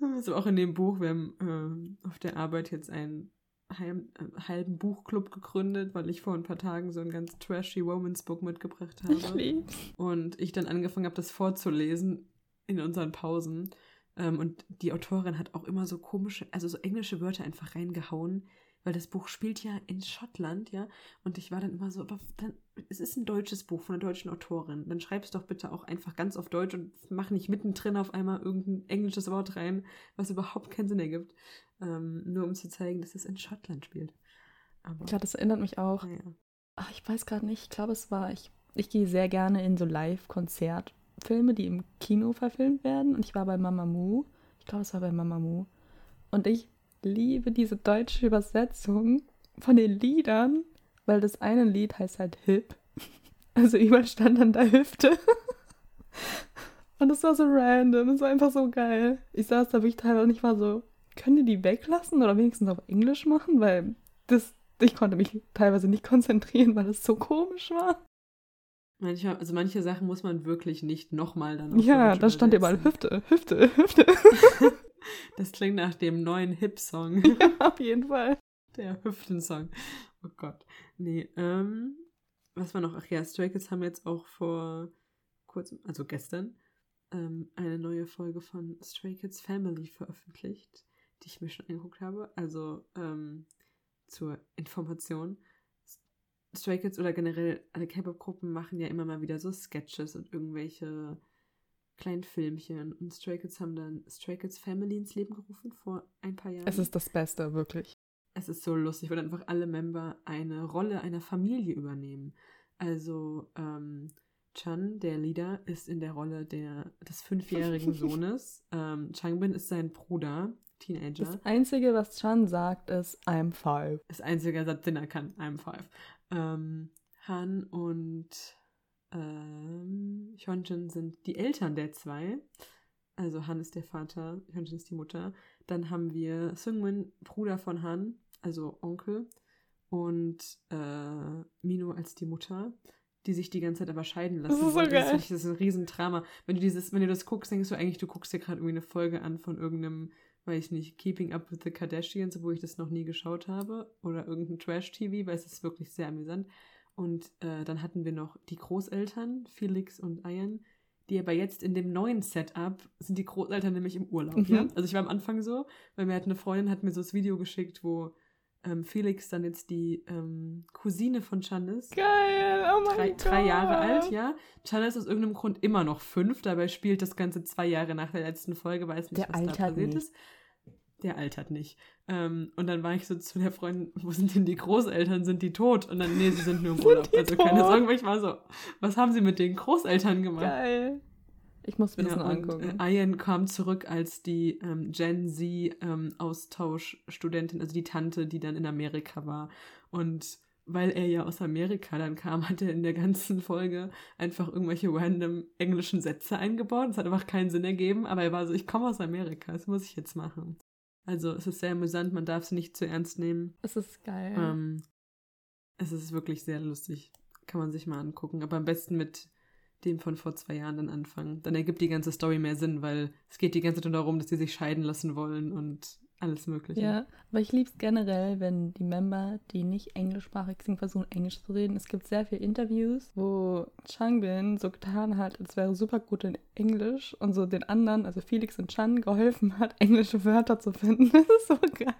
Also auch in dem Buch, wir haben ähm, auf der Arbeit jetzt einen heim, äh, halben Buchclub gegründet, weil ich vor ein paar Tagen so ein ganz trashy Woman's Book mitgebracht Ich habe. lieb's. Und ich dann angefangen habe, das vorzulesen in unseren Pausen. Ähm, und die Autorin hat auch immer so komische, also so englische Wörter einfach reingehauen, weil das Buch spielt ja in Schottland, ja. Und ich war dann immer so, aber dann, es ist ein deutsches Buch von einer deutschen Autorin. Dann schreib es doch bitte auch einfach ganz auf Deutsch und mach nicht mittendrin auf einmal irgendein englisches Wort rein, was überhaupt keinen Sinn ergibt. Ähm, nur um zu zeigen, dass es in Schottland spielt. Aber, Klar, das erinnert mich auch. naja. Ach, ich weiß gerade nicht. Ich glaube, es war. Ich, ich gehe sehr gerne in so Live-Konzertfilme, die im Kino verfilmt werden. Und ich war bei Mamamoo. Ich glaube, es war bei Mamamoo. Und ich liebe diese deutsche Übersetzung von den Liedern, weil das eine Lied heißt halt Hip. Also überall stand dann da Hüfte. Und das war so random. Das war einfach so geil. Ich saß da wirklich teilweise und ich war so, können die die weglassen oder wenigstens auf Englisch machen? Weil das, ich konnte mich teilweise nicht konzentrieren, weil es so komisch war. Manchmal, also manche Sachen muss man wirklich nicht nochmal dann auf Ja, da stand überall übersetzen. Hüfte, Hüfte, Hüfte. Das klingt nach dem neuen Hip-Song. Auf jeden Fall. Der Hüftensong. Oh Gott. Nee, ähm, was war noch? Ach ja, Stray Kids haben jetzt auch vor kurzem, also gestern, ähm, eine neue Folge von Stray Kids Family veröffentlicht, die ich mir schon angeguckt habe. Also, ähm, zur Information. Stray Kids oder generell alle K-Pop-Gruppen machen ja immer mal wieder so Sketches und irgendwelche kleinen Filmchen. Und Stray Kids haben dann Stray Kids Family ins Leben gerufen vor ein paar Jahren. Es ist das Beste, wirklich. Es ist so lustig, weil einfach alle Member eine Rolle einer Familie übernehmen. Also ähm, Chan, der Leader, ist in der Rolle der, des fünfjährigen Sohnes. ähm, Changbin ist sein Bruder. Teenager. Das Einzige, was Chan sagt, ist I'm five. Das einzige Satz, den er kann. I'm five. Ähm, Han und ähm, Hyunjin sind die Eltern der zwei. Also Han ist der Vater, Hyunjin ist die Mutter. Dann haben wir Seungmin, Bruder von Han, also Onkel. Und äh, Mino als die Mutter, die sich die ganze Zeit aber scheiden lassen. Das ist so geil. finde ich, das ist ein Riesendrama. Wenn du dieses, wenn du das guckst, denkst du eigentlich, du guckst dir gerade irgendwie eine Folge an von irgendeinem, weiß ich nicht, Keeping Up with the Kardashians, wo ich das noch nie geschaut habe. Oder irgendein Trash-TV, weil es ist wirklich sehr amüsant. Und äh, dann hatten wir noch die Großeltern, Felix und Ian, die aber jetzt in dem neuen Setup sind die Großeltern nämlich im Urlaub, Mhm. ja? Also ich war am Anfang so, weil mir hat eine Freundin hat mir so das Video geschickt, wo ähm, Felix dann jetzt die ähm, Cousine von Chan ist. Geil, oh mein Drei, Gott. drei Jahre alt, ja. Chan ist aus irgendeinem Grund immer noch fünf, dabei spielt das Ganze zwei Jahre nach der letzten Folge, weiß nicht, Der was da altert passiert nicht. ist. Der altert nicht. Ähm, und dann war ich so zu der Freundin, wo sind denn die Großeltern? Sind die tot? Und dann, nee, sie sind nur im Sind Urlaub. Also keine tot? Sorge, weil ich war so, was haben sie mit den Großeltern gemacht? Geil. Ich muss mir das Ja, noch und, angucken. Äh, Ian kam zurück als die ähm, Gen Z ähm, Austauschstudentin, also die Tante, die dann in Amerika war. Und weil er ja aus Amerika dann kam, hat er in der ganzen Folge einfach irgendwelche random englischen Sätze eingebaut. Es hat einfach keinen Sinn ergeben, aber er war so, ich komme aus Amerika, das muss ich jetzt machen. Also es ist sehr amüsant, man darf sie nicht zu ernst nehmen. Es ist geil. Ähm, es ist wirklich sehr lustig. Kann man sich mal angucken. Aber am besten mit dem von vor zwei Jahren dann anfangen. Dann ergibt die ganze Story mehr Sinn, weil es geht die ganze Zeit darum, dass sie sich scheiden lassen wollen und alles Mögliche. Ja, aber ich liebe es generell, wenn die Member, die nicht englischsprachig sind, versuchen, Englisch zu reden. Es gibt sehr viele Interviews, wo Changbin so getan hat, als wäre super gut in Englisch und so den anderen, also Felix und Chan, geholfen hat, englische Wörter zu finden. Das ist so geil.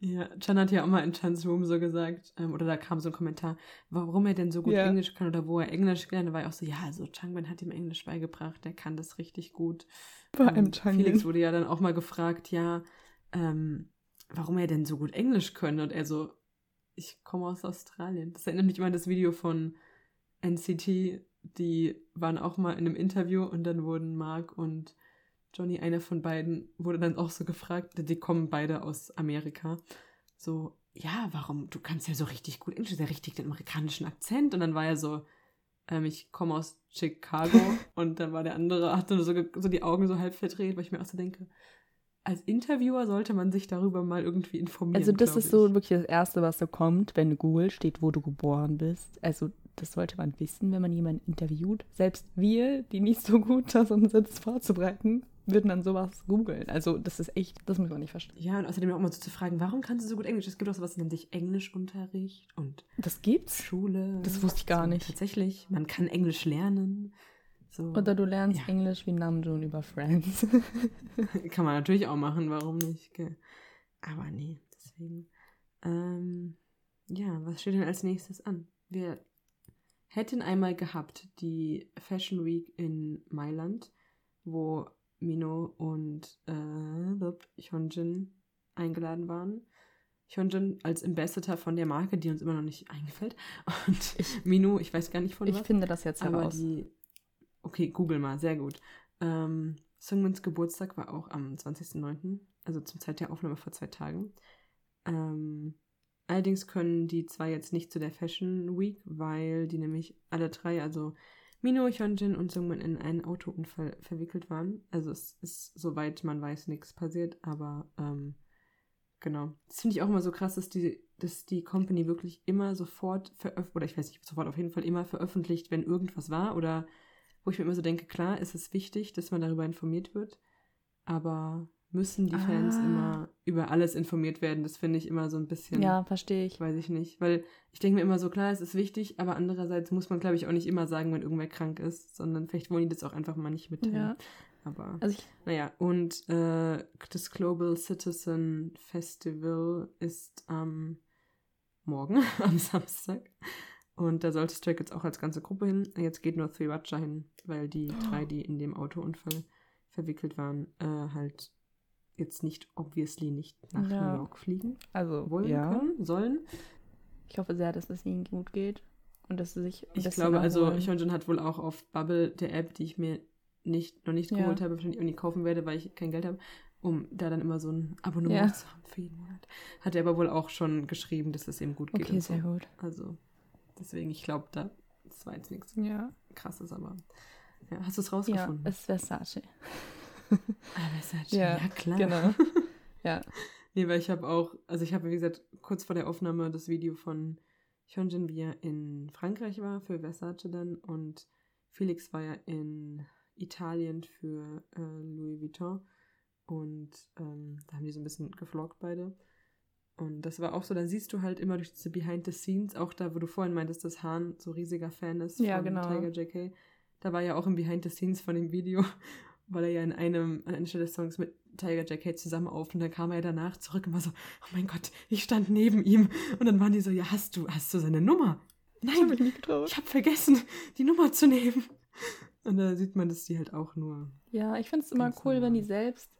Ja, Chan hat ja auch mal in Chans Room so gesagt, ähm, oder da kam so ein Kommentar, warum er denn so gut Ja. Englisch kann oder wo er Englisch. Da war ich auch so, ja, also Changbin hat ihm Englisch beigebracht, der kann das richtig gut. Vor allem Ähm, Changbin. Felix wurde ja dann auch mal gefragt, ja, ähm, warum er denn so gut Englisch könne. Und er so, ich komme aus Australien. Das erinnert mich immer an das Video von NCT. Die waren auch mal in einem Interview und dann wurden Mark und Johnny, einer von beiden, wurde dann auch so gefragt, die kommen beide aus Amerika. So, ja, warum? Du kannst ja so richtig gut Englisch, ja richtig den amerikanischen Akzent. Und dann war er so, ähm, ich komme aus Chicago. und dann war der andere, hatte so, so die Augen so halb verdreht, weil ich mir auch so denke, als Interviewer sollte man sich darüber mal irgendwie informieren. Also das ist so ich. wirklich das Erste, was so kommt, wenn Google steht, wo du geboren bist. Also das sollte man wissen, wenn man jemanden interviewt. Selbst wir, die nicht so gut da sind, das vorzubereiten, würden dann sowas googeln. Also das ist echt, das muss man nicht verstehen. Ja, und außerdem auch mal so zu fragen, warum kannst du so gut Englisch? Es gibt auch sowas, nennt sich Englischunterricht und Das gibt's? Schule. Das wusste ich gar so, nicht. Tatsächlich, man kann Englisch lernen. So. Oder du lernst Ja. Englisch wie Namjoon über Friends. Kann man natürlich auch machen, warum nicht? Aber nee, deswegen. Ähm, ja, was steht denn als nächstes an? Wir hätten einmal gehabt die Fashion Week in Mailand, wo Mino und äh, Hyunjin eingeladen waren. Hyunjin als Ambassador von der Marke, die uns immer noch nicht eingefällt. Und Mino, ich weiß gar nicht von ich was. finde das jetzt Aber heraus. die. Okay, google mal, sehr gut. Ähm, Sungmins Geburtstag war auch am 20.09., also zum Zeit der Aufnahme vor zwei Tagen. Ähm, allerdings können die zwei jetzt nicht zu der Fashion Week, weil die nämlich alle drei, also Mino, Hyunjin und Sungmin in einen Autounfall verwickelt waren. Also es ist, soweit man weiß, nichts passiert, aber ähm, genau. Das finde ich auch immer so krass, dass die, dass die Company wirklich immer sofort veröffentlicht, oder ich weiß nicht, sofort auf jeden Fall immer veröffentlicht, wenn irgendwas war oder wo ich mir immer so denke, klar, ist es wichtig, dass man darüber informiert wird, aber müssen die Fans Ah. immer über alles informiert werden? Das finde ich immer so ein bisschen, ja, verstehe ich. weiß ich nicht, weil ich denke mir immer so, klar, es ist wichtig, aber andererseits muss man, glaube ich, auch nicht immer sagen, wenn irgendwer krank ist, sondern vielleicht wollen die das auch einfach mal nicht mitteilen. Ja. Aber Also ich, naja, und äh, das Global Citizen Festival ist am morgen, am Samstag. Und da sollte Stray Kids auch als ganze Gruppe hin. Jetzt geht nur Threewacha hin, weil die drei, die in dem Autounfall verwickelt waren, äh, halt jetzt nicht, obviously nicht nach Ja. New York fliegen also wollen ja. können, sollen. Ich hoffe sehr, dass es ihnen gut geht und dass sie sich. Ich glaube, also. Hyunjin hat wohl auch auf Bubble, der App, die ich mir nicht, noch nicht Ja. geholt habe, wahrscheinlich auch nie kaufen werde, weil ich kein Geld habe. um da dann immer so ein Abonnement Ja. zu haben für jeden Monat. Hat er aber wohl auch schon geschrieben, dass es ihm gut geht. Okay, und so. sehr gut. Also, deswegen, ich glaube, da das war jetzt nichts Ja. krasses, aber ja, hast du es Ja, rausgefunden? es ist Versace. Ah, Versace, Ja, ja, klar. Genau. Ja. Nee, weil ich habe auch, also ich habe, wie gesagt, kurz vor der Aufnahme das Video von Hyunjin, wie er in Frankreich war für Versace dann und Felix war ja in Italien für äh, Louis Vuitton und ähm, da haben die so ein bisschen gefloggt beide. Und das war auch so, da siehst du halt immer durch diese Behind the Scenes, auch da, wo du vorhin meintest, dass Hahn so riesiger Fan ist Ja, von genau. Tiger JK. Da war ja auch im Behind the Scenes von dem Video, weil er ja in einem, an einer Stelle des Songs mit Tiger JK zusammen auf und dann kam er danach zurück und war so, oh mein Gott, ich stand neben ihm. Und dann waren die so, ja, hast du, hast du seine Nummer? Ich Nein, getraut. ich habe vergessen, die Nummer zu nehmen. Und da sieht man, dass die halt auch nur Ja, ich finde es immer cool, wenn die normal. selbst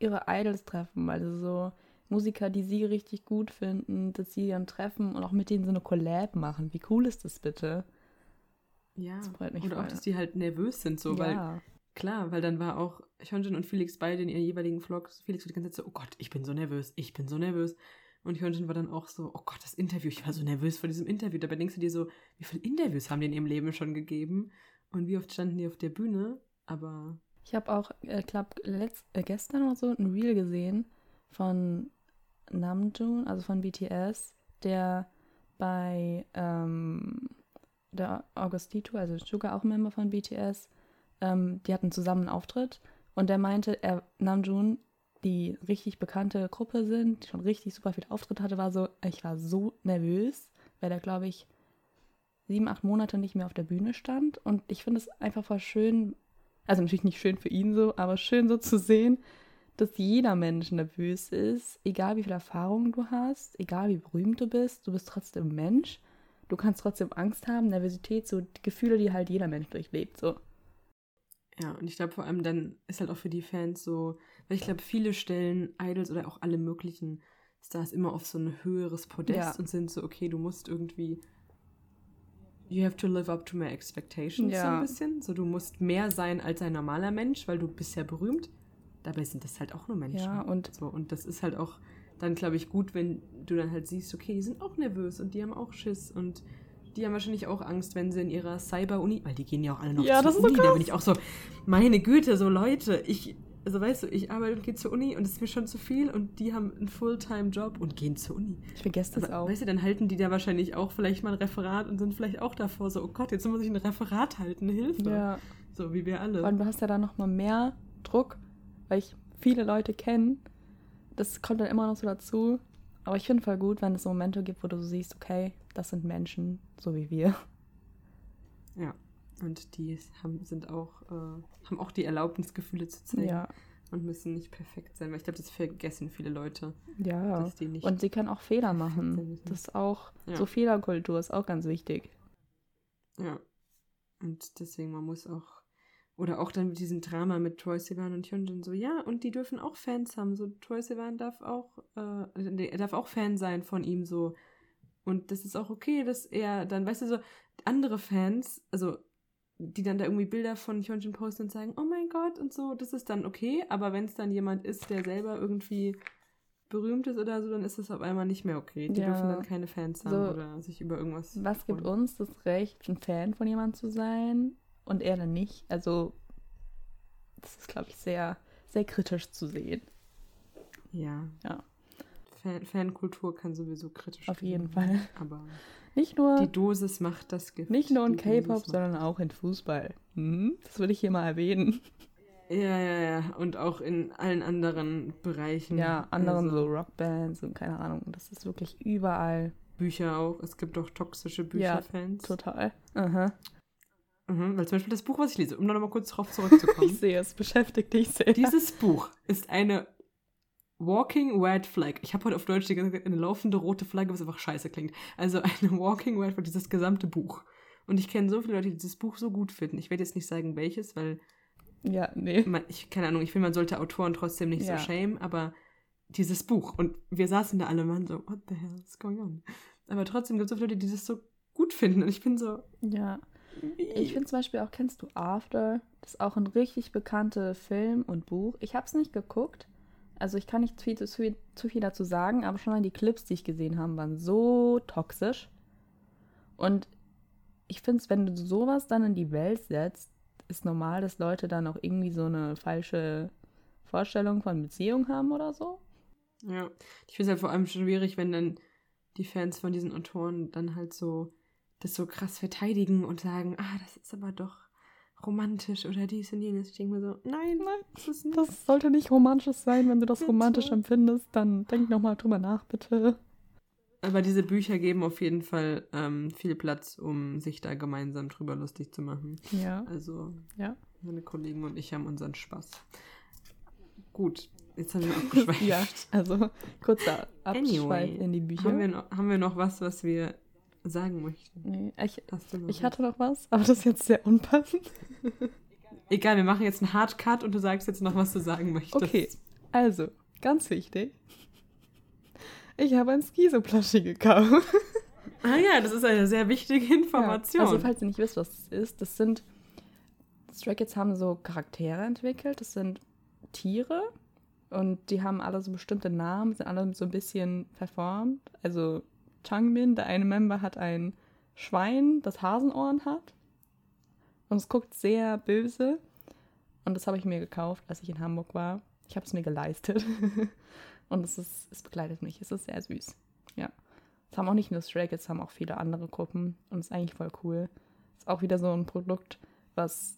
ihre Idols treffen. Also so Musiker, die sie richtig gut finden, dass sie dann treffen und auch mit denen so eine Collab machen. Wie cool ist das bitte? Ja, Das freut mich oder auch, voll. dass die halt nervös sind, so, weil ja. Klar, weil dann war auch Hyunjin und Felix beide in ihren jeweiligen Vlogs. Felix war die ganze Zeit so, oh Gott, ich bin so nervös, ich bin so nervös. Und Hyunjin war dann auch so, oh Gott, das Interview, ich war so nervös vor diesem Interview. Dabei denkst du dir so, wie viele Interviews haben die in ihrem Leben schon gegeben? Und wie oft standen die auf der Bühne? Aber Ich habe auch, ich glaube, äh, gestern oder so ein Reel gesehen von Namjoon, also von BTS, der bei ähm, der Augustito, also Suga auch Member von BTS, ähm, die hatten zusammen einen Auftritt und der meinte, er Namjoon, die richtig bekannte Gruppe sind, die schon richtig super viel Auftritt hatte, war so, ich war so nervös, weil er, glaube ich, sieben, acht Monate nicht mehr auf der Bühne stand und ich finde es einfach voll schön, also natürlich nicht schön für ihn so, aber schön so zu sehen, dass jeder Mensch nervös ist, egal wie viel Erfahrung du hast, egal wie berühmt du bist, du bist trotzdem Mensch. Du kannst trotzdem Angst haben, Nervosität, so die Gefühle, die halt jeder Mensch durchlebt. So. Ja, und ich glaube vor allem dann ist halt auch für die Fans so, weil ich glaube, viele stellen Idols oder auch alle möglichen Stars immer auf so ein höheres Podest Ja. und sind so, okay, du musst irgendwie You have to live up to my expectations so Ja. ein bisschen. So, du musst mehr sein als ein normaler Mensch, weil du bist ja berühmt. Dabei sind das halt auch nur Menschen. Ja, und So, und das ist halt auch dann, glaube ich, gut, wenn du dann halt siehst, okay, die sind auch nervös und die haben auch Schiss und die haben wahrscheinlich auch Angst, wenn sie in ihrer Cyber-Uni, weil die gehen ja auch alle noch Ja, zur das ist so Uni, da bin ich auch so, meine Güte, so Leute, ich, also weißt du, ich arbeite und gehe zur Uni und es ist mir schon zu viel und die haben einen Fulltime-Job und gehen zur Uni. ich vergesse das Aber, auch. weißt du, dann halten die da wahrscheinlich auch vielleicht mal ein Referat und sind vielleicht auch davor so, oh Gott, jetzt muss ich ein Referat halten, Hilfe. Ja, So wie wir alle. allem du hast ja dann nochmal mehr Druck, weil ich viele Leute kenne. Das kommt dann immer noch so dazu. Aber ich finde voll gut, wenn es so Momente gibt, wo du siehst, okay, das sind Menschen, so wie wir. Ja. Und die haben, sind auch, äh, haben auch die Erlaubnis, Gefühle zu zeigen Ja, und müssen nicht perfekt sein, weil ich glaube, das vergessen viele Leute, ja. dass die nicht. Und sie können auch Fehler machen. Das ist auch, Ja. so Fehlerkultur ist auch ganz wichtig. ja. Und deswegen, man muss auch. Oder auch dann mit diesem Drama mit Troy Sivan und Hyunjin so, ja, und die dürfen auch Fans haben. So, Troy Sivan darf auch, äh, er darf auch Fan sein von ihm, so. Und das ist auch okay, dass er dann, weißt du, so, andere Fans, also, die dann da irgendwie Bilder von Hyunjin posten und sagen, oh mein Gott und so, das ist dann okay. Aber wenn es dann jemand ist, der selber irgendwie berühmt ist oder so, dann ist das auf einmal nicht mehr okay. Die Ja. dürfen dann keine Fans haben So, oder sich über irgendwas. Was gibt freuen. uns das Recht, ein Fan von jemandem zu sein und er dann nicht? Also, das ist, glaube ich, sehr, sehr kritisch zu sehen. Ja. Ja. Fan Fankultur kann sowieso kritisch Auf gesehen jeden werden, Fall. Aber Nicht nur, die Dosis macht das Gift. nicht nur in K-Pop, sondern auch in Fußball. Hm? Das will ich hier mal erwähnen. Ja, ja, ja. Und auch in allen anderen Bereichen. Ja, anderen Also so Rockbands und keine Ahnung. Das ist wirklich überall Bücher auch. Es gibt auch toxische Ja, Bücherfans. total. Aha. Mhm, weil zum Beispiel das Buch, was ich lese, um da nochmal kurz drauf Ich zurückzukommen. sehe, es beschäftigt dich sehr. Dieses Buch ist eine Walking Red Flag. Ich habe heute auf Deutsch die ganze Zeit eine laufende rote Flagge, was einfach scheiße klingt. Also eine Walking Red Flag, dieses gesamte Buch. Und ich kenne so viele Leute, die dieses Buch so gut finden. Ich werde jetzt nicht sagen, welches, weil Ja, nee. man, ich, keine Ahnung, ich finde, man sollte Autoren trotzdem nicht Ja. so shame, aber dieses Buch. Und wir saßen da alle und waren so, what the hell is going on? Aber trotzdem gibt es so viele Leute, die das so gut finden. Und ich bin so, Ja. Ich finde zum Beispiel auch, kennst du After? Das ist auch ein richtig bekannter Film und Buch. Ich habe es nicht geguckt, Also ich kann nicht viel, zu, viel, zu viel dazu sagen, aber schon mal die Clips, die ich gesehen habe, waren so toxisch. Und ich finde es, wenn du sowas dann in die Welt setzt, ist normal, dass Leute dann auch irgendwie so eine falsche Vorstellung von Beziehung haben oder so. Ja, ich finde es halt vor allem schwierig, wenn dann die Fans von diesen Autoren dann halt so das so krass verteidigen und sagen, ah, das ist aber doch romantisch oder dies und jenes. Ich denke mir so, nein, nein, das. Das sollte nicht romantisch sein. Wenn du das romantisch empfindest, dann denk nochmal drüber nach, bitte. Aber diese Bücher geben auf jeden Fall ähm, viel Platz, um sich da gemeinsam drüber lustig zu machen. Ja. Also, Ja. meine Kollegen und ich haben unseren Spaß. Gut, jetzt haben wir abgeschweift. Ja, also kurzer Abschweif Anyway, in die Bücher. Haben wir, noch, haben wir noch was, was wir sagen möchten? nee, ich, noch ich hatte noch was, aber das ist jetzt sehr unpassend. Egal, wir machen jetzt einen Hardcut und du sagst jetzt noch, was du sagen möchtest. Okay, also, ganz wichtig. Ich habe ein Skiso-Plushie gekauft. Ah ja, das ist eine sehr wichtige Information. Ja, also, falls ihr nicht wisst, was das ist, das sind. Stray Kids haben so Charaktere entwickelt. Das sind Tiere und die haben alle so bestimmte Namen, sind alle so ein bisschen verformt. Also, Changbin, der eine Member, hat ein Schwein, das Hasenohren hat. Und es guckt sehr böse. Und das habe ich mir gekauft, als ich in Hamburg war. Ich habe es mir geleistet. Und es, ist, es begleitet mich. Es ist sehr süß. Ja. Es haben auch nicht nur Stray Kids, es haben auch viele andere Gruppen. Und es ist eigentlich voll cool. Ist auch wieder so ein Produkt, was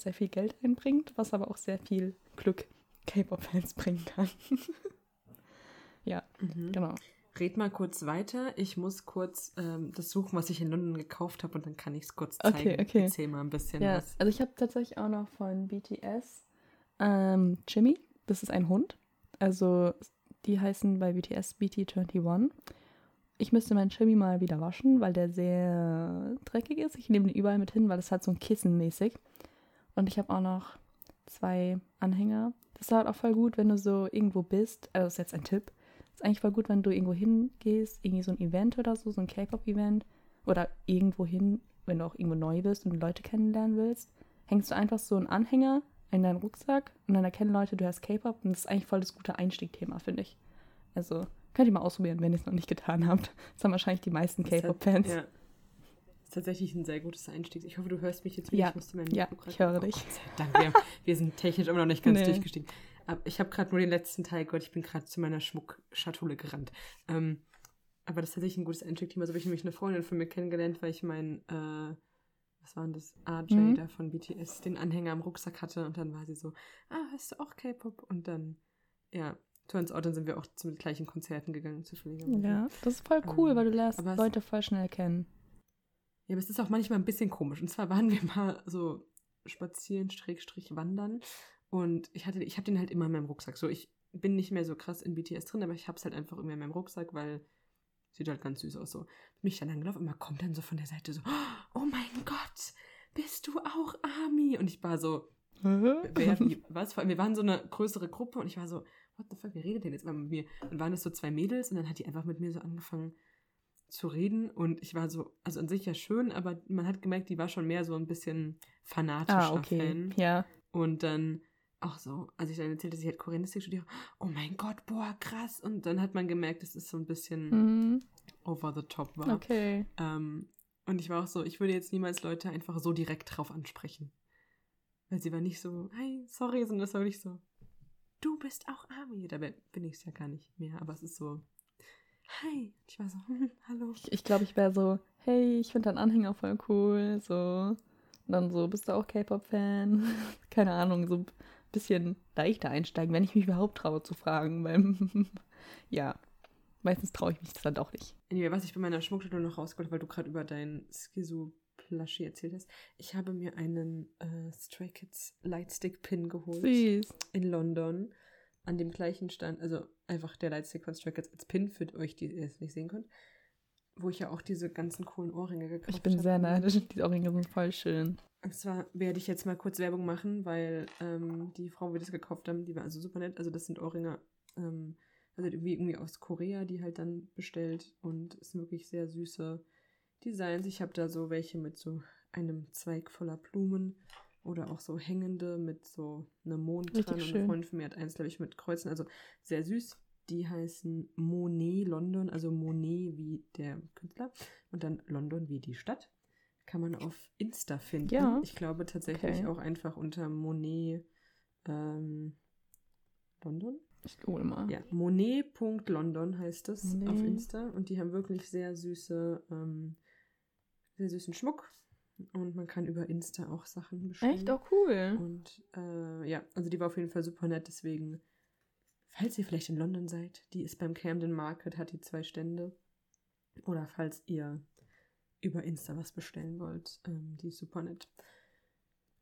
sehr viel Geld einbringt, was aber auch sehr viel Glück K-Pop-Fans bringen kann. ja, Mhm. genau. Red mal kurz weiter. Ich muss kurz ähm, das suchen, was ich in London gekauft habe und dann kann ich es kurz zeigen. Okay, okay. Erzähl mal ein bisschen Ja, was. also ich habe tatsächlich auch noch von BTS ähm, Jimmy. Das ist ein Hund. Also die heißen bei BTS BT21. Ich müsste meinen Jimmy mal wieder waschen, weil der sehr dreckig ist. Ich nehme den überall mit hin, weil es halt so ein Kissen mäßig. Und ich habe auch noch zwei Anhänger. Das ist halt auch voll gut, wenn du so irgendwo bist. Also das ist jetzt ein Tipp. Ist eigentlich voll gut, wenn du irgendwo hingehst, irgendwie so ein Event oder so, so ein K-Pop-Event. Oder irgendwo hin, wenn du auch irgendwo neu bist und Leute kennenlernen willst, hängst du einfach so einen Anhänger in deinen Rucksack und dann erkennen Leute, du hast K-Pop und das ist eigentlich voll das gute Einstiegthema, finde ich. Also könnt ihr mal ausprobieren, wenn ihr es noch nicht getan habt. Das haben wahrscheinlich die meisten K-Pop-Fans. Ja. Das ist tatsächlich ein sehr gutes Einstieg. Ich hoffe, du hörst mich jetzt wieder. Ja, Ich musste meinen ja, ich höre Oh dich. Gott sei Dank, wir, wir sind technisch immer noch nicht ganz Nee. durchgestiegen. Ich habe gerade nur den letzten Teil gehört. Ich bin gerade zu meiner Schmuckschatulle gerannt. Ähm, aber das ist tatsächlich ein gutes Einstiegthema. So habe ich nämlich eine Freundin von mir kennengelernt, weil ich mein, äh, was war denn das? RJ Mhm. da von BTS, den Anhänger am Rucksack hatte. Und dann war sie so, ah, hast du auch K-Pop? Und dann, ja, turns out, dann sind wir auch zu den gleichen Konzerten gegangen, zufälligerweise. Ja, das ist voll cool, Ähm, weil du lernst Leute voll schnell kennen. Ja, aber es ist auch manchmal ein bisschen komisch. Und zwar waren wir mal so spazieren, Schrägstrich wandern. Und ich hatte, ich habe den halt immer in meinem Rucksack. So, ich bin nicht mehr so krass in BTS drin, aber ich habe es halt einfach immer in meinem Rucksack, weil sieht halt ganz süß aus. So, mich dann angelaufen, immer kommt dann so von der Seite so, oh mein Gott, bist du auch Army? Und ich war so, wer, was? Vor allem, wir waren so eine größere Gruppe und ich war so, what the fuck, wer redet denn jetzt mal mit mir? Dann waren es so zwei Mädels und dann hat die einfach mit mir so angefangen zu reden und ich war so, also an sich ja schön, aber man hat gemerkt, die war schon mehr so ein bisschen fanatischer ah, okay. Fan. Ja. Und dann auch so, als ich dann erzählte, sie hat Koreanistik studiert, oh mein Gott, boah, krass. Und dann hat man gemerkt, dass es so ein bisschen Mhm. over the top war. Okay. Ähm, und ich war auch so, ich würde jetzt niemals Leute einfach so direkt drauf ansprechen. Weil sie war nicht so, hey, sorry, sondern das war wirklich so, du bist auch Army. Dabei bin ich es ja gar nicht mehr, aber es ist so, hi. Ich war so, hm, hallo. Ich, ich glaube, ich wäre so, hey, ich finde deinen Anhänger voll cool. So. Und dann so, bist du auch K-Pop-Fan? Keine Ahnung, so bisschen leichter einsteigen, wenn ich mich überhaupt traue zu fragen. Weil, ja, meistens traue ich mich das dann doch nicht. Anyway, was ich bei meiner Schmuckschatulle noch rausgeholt habe, weil du gerade über dein Skizu-Plushie erzählt hast, ich habe mir einen äh, Stray Kids Lightstick-Pin geholt. Süß. in London an dem gleichen Stand, also einfach der Lightstick von Stray Kids als Pin für euch, die ihr es nicht sehen könnt, wo ich ja auch diese ganzen coolen Ohrringe gekauft habe. Ich bin sehr neidisch. Die Ohrringe sind voll schön. Und zwar werde ich jetzt mal kurz Werbung machen, weil ähm, die Frau, wir das gekauft haben, die war also super nett. Also das sind Ohrringe, ähm, also irgendwie, irgendwie aus Korea, die halt dann bestellt und es sind wirklich sehr süße Designs. Ich habe da so welche mit so einem Zweig voller Blumen Oder auch so hängende mit so einem Mond Richtig dran. Und schön. eine Freundin von mir hat eins, glaube ich, mit Kreuzen. Also sehr süß. Die heißen Monet London, also Monet wie der Künstler und dann London wie die Stadt. Kann man auf Insta finden. Ja. Ich glaube tatsächlich Okay. auch einfach unter Monet ähm, London. Ich google mal. Ja, monet.london heißt es Monet. auf Insta. Und die haben wirklich sehr süße, ähm, sehr süßen Schmuck. Und man kann über Insta auch Sachen bestellen. Echt? Oh, cool. Und äh, ja, also die war auf jeden Fall super nett. Deswegen, falls ihr vielleicht in London seid, die ist beim Camden Market, hat die zwei Stände. Oder falls ihr über Insta was bestellen wollt, ähm, die ist super nett.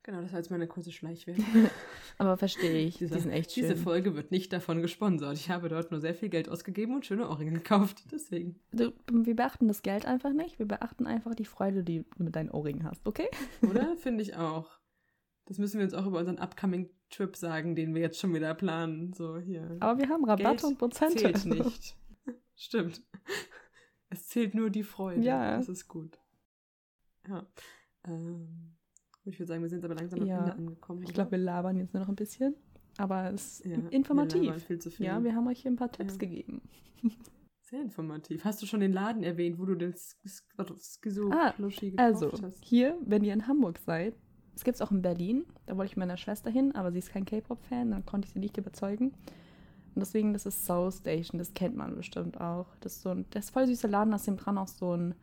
Genau, das war jetzt meine kurze Schleichwerbung. Aber verstehe ich. Diese, die sind echt schön. diese Folge wird nicht davon gesponsert. Ich habe dort nur sehr viel Geld ausgegeben und schöne Ohrringe gekauft. Deswegen. Du, wir beachten das Geld einfach nicht. Wir beachten einfach die Freude, die du mit deinen Ohrringen hast, okay? Oder? Finde ich auch. Das müssen wir uns auch über unseren upcoming Trip sagen, den wir jetzt schon wieder planen. So hier. Aber wir haben Rabatte Geld und Prozente. Zählt nicht. Stimmt. Es zählt nur die Freude. Ja. Das ist gut. Ja. Ähm, ich würde sagen, wir sind aber langsam am Ja. Ende angekommen. Ich glaube, wir labern jetzt nur noch ein bisschen. Aber es ist ja, Wir informativ. labern viel zu viel. Ja, wir haben euch hier ein paar Tipps Ja. gegeben. Sehr informativ. Hast du schon den Laden erwähnt, wo du den Skizo Ah, Also, hast? hier, wenn ihr in Hamburg seid, es gibt es auch in Berlin. Da wollte ich mit meiner Schwester hin, aber sie ist kein K-Pop-Fan, dann konnte ich sie nicht überzeugen. Und deswegen, das ist Soul Station, das kennt man bestimmt auch. Das ist so ein, das ist voll süßer Laden, da ist dran auch so ein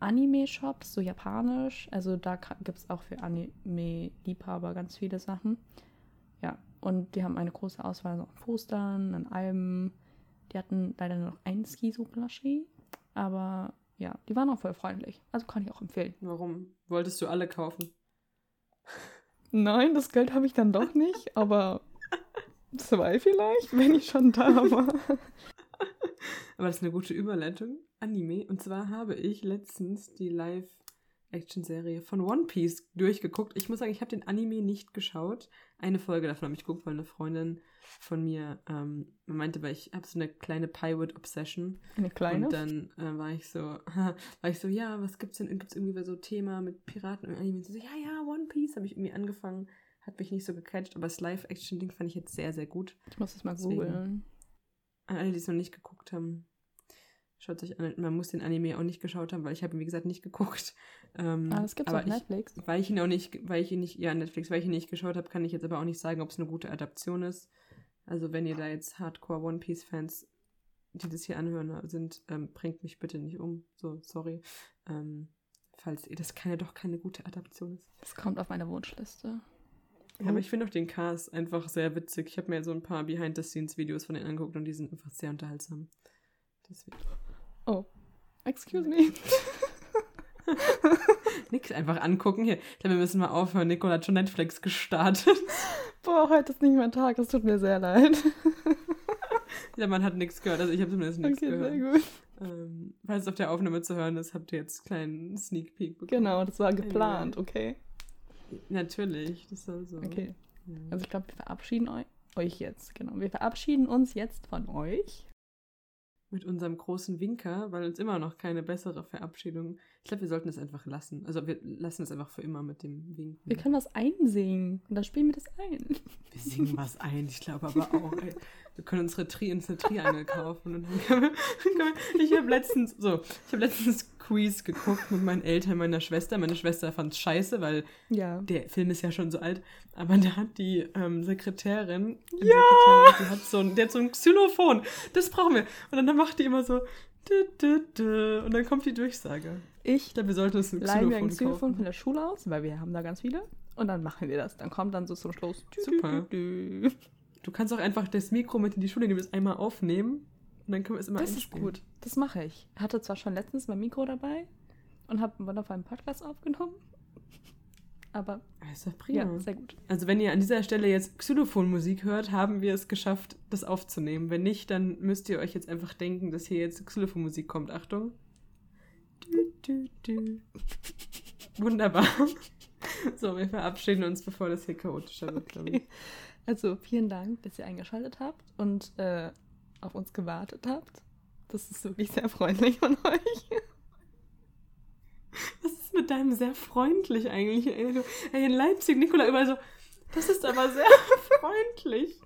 Anime-Shop, so japanisch. Also da gibt es auch für Anime-Liebhaber ganz viele Sachen. Ja, und die haben eine große Auswahl an Postern, an Alben. Die hatten leider nur noch einen Skizo-Plushie, aber ja, die waren auch voll freundlich. Also kann ich auch empfehlen. Warum wolltest du alle kaufen? Nein, das Geld habe ich dann doch nicht, aber zwei vielleicht, wenn ich schon da war. Aber das ist eine gute Überleitung. Anime. Und zwar habe ich letztens die Live-Action-Serie von One Piece durchgeguckt. Ich muss sagen, ich habe den Anime nicht geschaut. Eine Folge davon habe ich geguckt, weil eine Freundin von mir ähm, meinte, weil ich habe so eine kleine Pirate-Obsession. Eine kleine? Und dann äh, war ich so, war ich so, ja, was gibt's denn? Gibt's irgendwie so Thema mit Piraten und Anime? Und so, ja, ja, One Piece. Habe ich irgendwie angefangen. Hat mich nicht so gecatcht, aber das Live-Action-Ding fand ich jetzt sehr, sehr gut. ich muss das mal Deswegen. googeln. An alle, die es noch nicht geguckt haben, schaut sich an. Man muss den Anime auch nicht geschaut haben, weil ich habe ihn, wie gesagt, nicht geguckt. Ähm, Ah, das gibt's aber auf ich, Netflix. Weil ich ihn auch nicht, weil ich ihn nicht, ja, Netflix, weil ich ihn nicht geschaut habe, kann ich jetzt aber auch nicht sagen, ob es eine gute Adaption ist. Also wenn ihr da jetzt Hardcore One Piece Fans, die das hier anhören, sind, ähm, bringt mich bitte nicht um. So, sorry. Ähm, falls ihr das keine, doch keine gute Adaption ist. Das kommt auf meine Wunschliste. Ja, aber ich finde auch den Cast einfach sehr witzig. Ich habe mir so ein paar Behind-the-Scenes-Videos von denen angeguckt und die sind einfach sehr unterhaltsam. Deswegen. Oh, excuse me. Nix einfach angucken. Hier, ich glaube, wir müssen mal aufhören. Nicole hat schon Netflix gestartet. Boah, heute ist nicht mein Tag, es tut mir sehr leid. Der Mann hat nichts gehört, also ich habe zumindest nichts Okay, gehört. sehr gut. Ähm, falls es auf der Aufnahme zu hören ist, habt ihr jetzt einen kleinen Sneak Peek bekommen. Genau, das war geplant, okay? Natürlich, das war so. Okay. Ja. Also ich glaube, wir verabschieden eu euch jetzt. Genau. Wir verabschieden uns jetzt von euch. Mit unserem großen Winker, weil uns immer noch keine bessere Verabschiedung. Ich glaube, wir sollten es einfach lassen. Also wir lassen es einfach für immer mit dem Winken. Wir können was einsingen. Und dann spielen wir das ein. Wir singen was ein, ich glaube aber auch, ey. Wir können unsere Tri unsere Triangel kaufen und dann können wir, ich habe letztens, so, ich habe letztens Quiz geguckt mit meinen Eltern, meiner Schwester. Meine Schwester fand es scheiße, weil Ja. der Film ist ja schon so alt, aber da hat die ähm, Sekretärin, die Sekretärin, die hat so ein, der hat so ein Xylophon, das brauchen wir. Und dann macht die immer so, und dann kommt die Durchsage. Ich Ich glaube, wir sollten uns ein leihen mir ein Xylophon Xylophon von der Schule aus, weil wir haben da ganz viele. Und dann machen wir das. Dann kommt dann so zum Schluss. Super. Du kannst auch einfach das Mikro mit in die Schule nehmen, das einmal aufnehmen und dann können wir es immer Das ist einspielen. gut. Das mache ich. Hatte zwar schon letztens mein Mikro dabei und habe einen wundervollen Podcast aufgenommen. Aber Das ist doch prima. ja, sehr gut. Also wenn ihr an dieser Stelle jetzt Xylophonmusik hört, haben wir es geschafft, das aufzunehmen. Wenn nicht, dann müsst ihr euch jetzt einfach denken, dass hier jetzt Xylophonmusik kommt. Achtung. Du, du, du. Wunderbar. So, wir verabschieden uns, bevor das hier chaotischer wird. Okay. Also vielen Dank, dass ihr eingeschaltet habt und äh, auf uns gewartet habt. Das ist wirklich sehr freundlich von euch. Was ist mit deinem sehr freundlich eigentlich? Ey in Leipzig, Nikola, überall so, das ist aber sehr freundlich.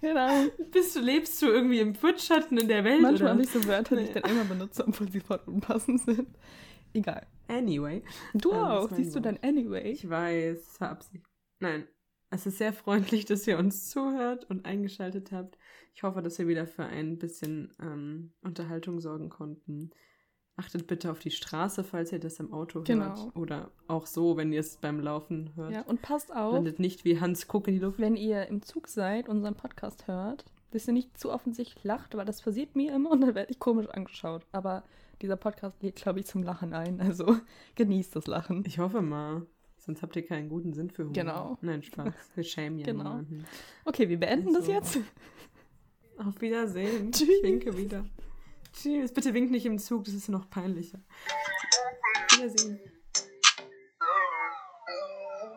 Genau. Bist du, lebst du irgendwie im Wutschatten in der Welt? Manchmal oder? habe ich so Wörter, die ich dann immer benutze, obwohl sie voll unpassend sind. Egal. Anyway. Du Ähm, auch. Siehst du dann anyway? Ich weiß, es war Absicht. Nein, es ist sehr freundlich, dass ihr uns zuhört und eingeschaltet habt. Ich hoffe, dass wir wieder für ein bisschen ähm, Unterhaltung sorgen konnten. Achtet bitte auf die Straße, falls ihr das im Auto Genau. hört. Oder auch so, wenn ihr es beim Laufen hört. Ja, und passt auf, Landet nicht wie Hans Kuck in die Luft. wenn ihr im Zug seid, unseren Podcast hört, dass ihr nicht zu offensichtlich lacht, weil das passiert mir immer und dann werde ich komisch angeschaut. Aber dieser Podcast lädt, glaube ich, zum Lachen ein. Also genießt das Lachen. Ich hoffe mal. Sonst habt ihr keinen guten Sinn für Humor. Genau. Nein, Spaß. Wir schämen ja Genau. niemanden. Okay, wir beenden das Also. jetzt. Auf Wiedersehen. Tschüss. Ich winke wieder. Tschüss. Bitte winkt nicht im Zug, das ist noch peinlicher. Wiedersehen.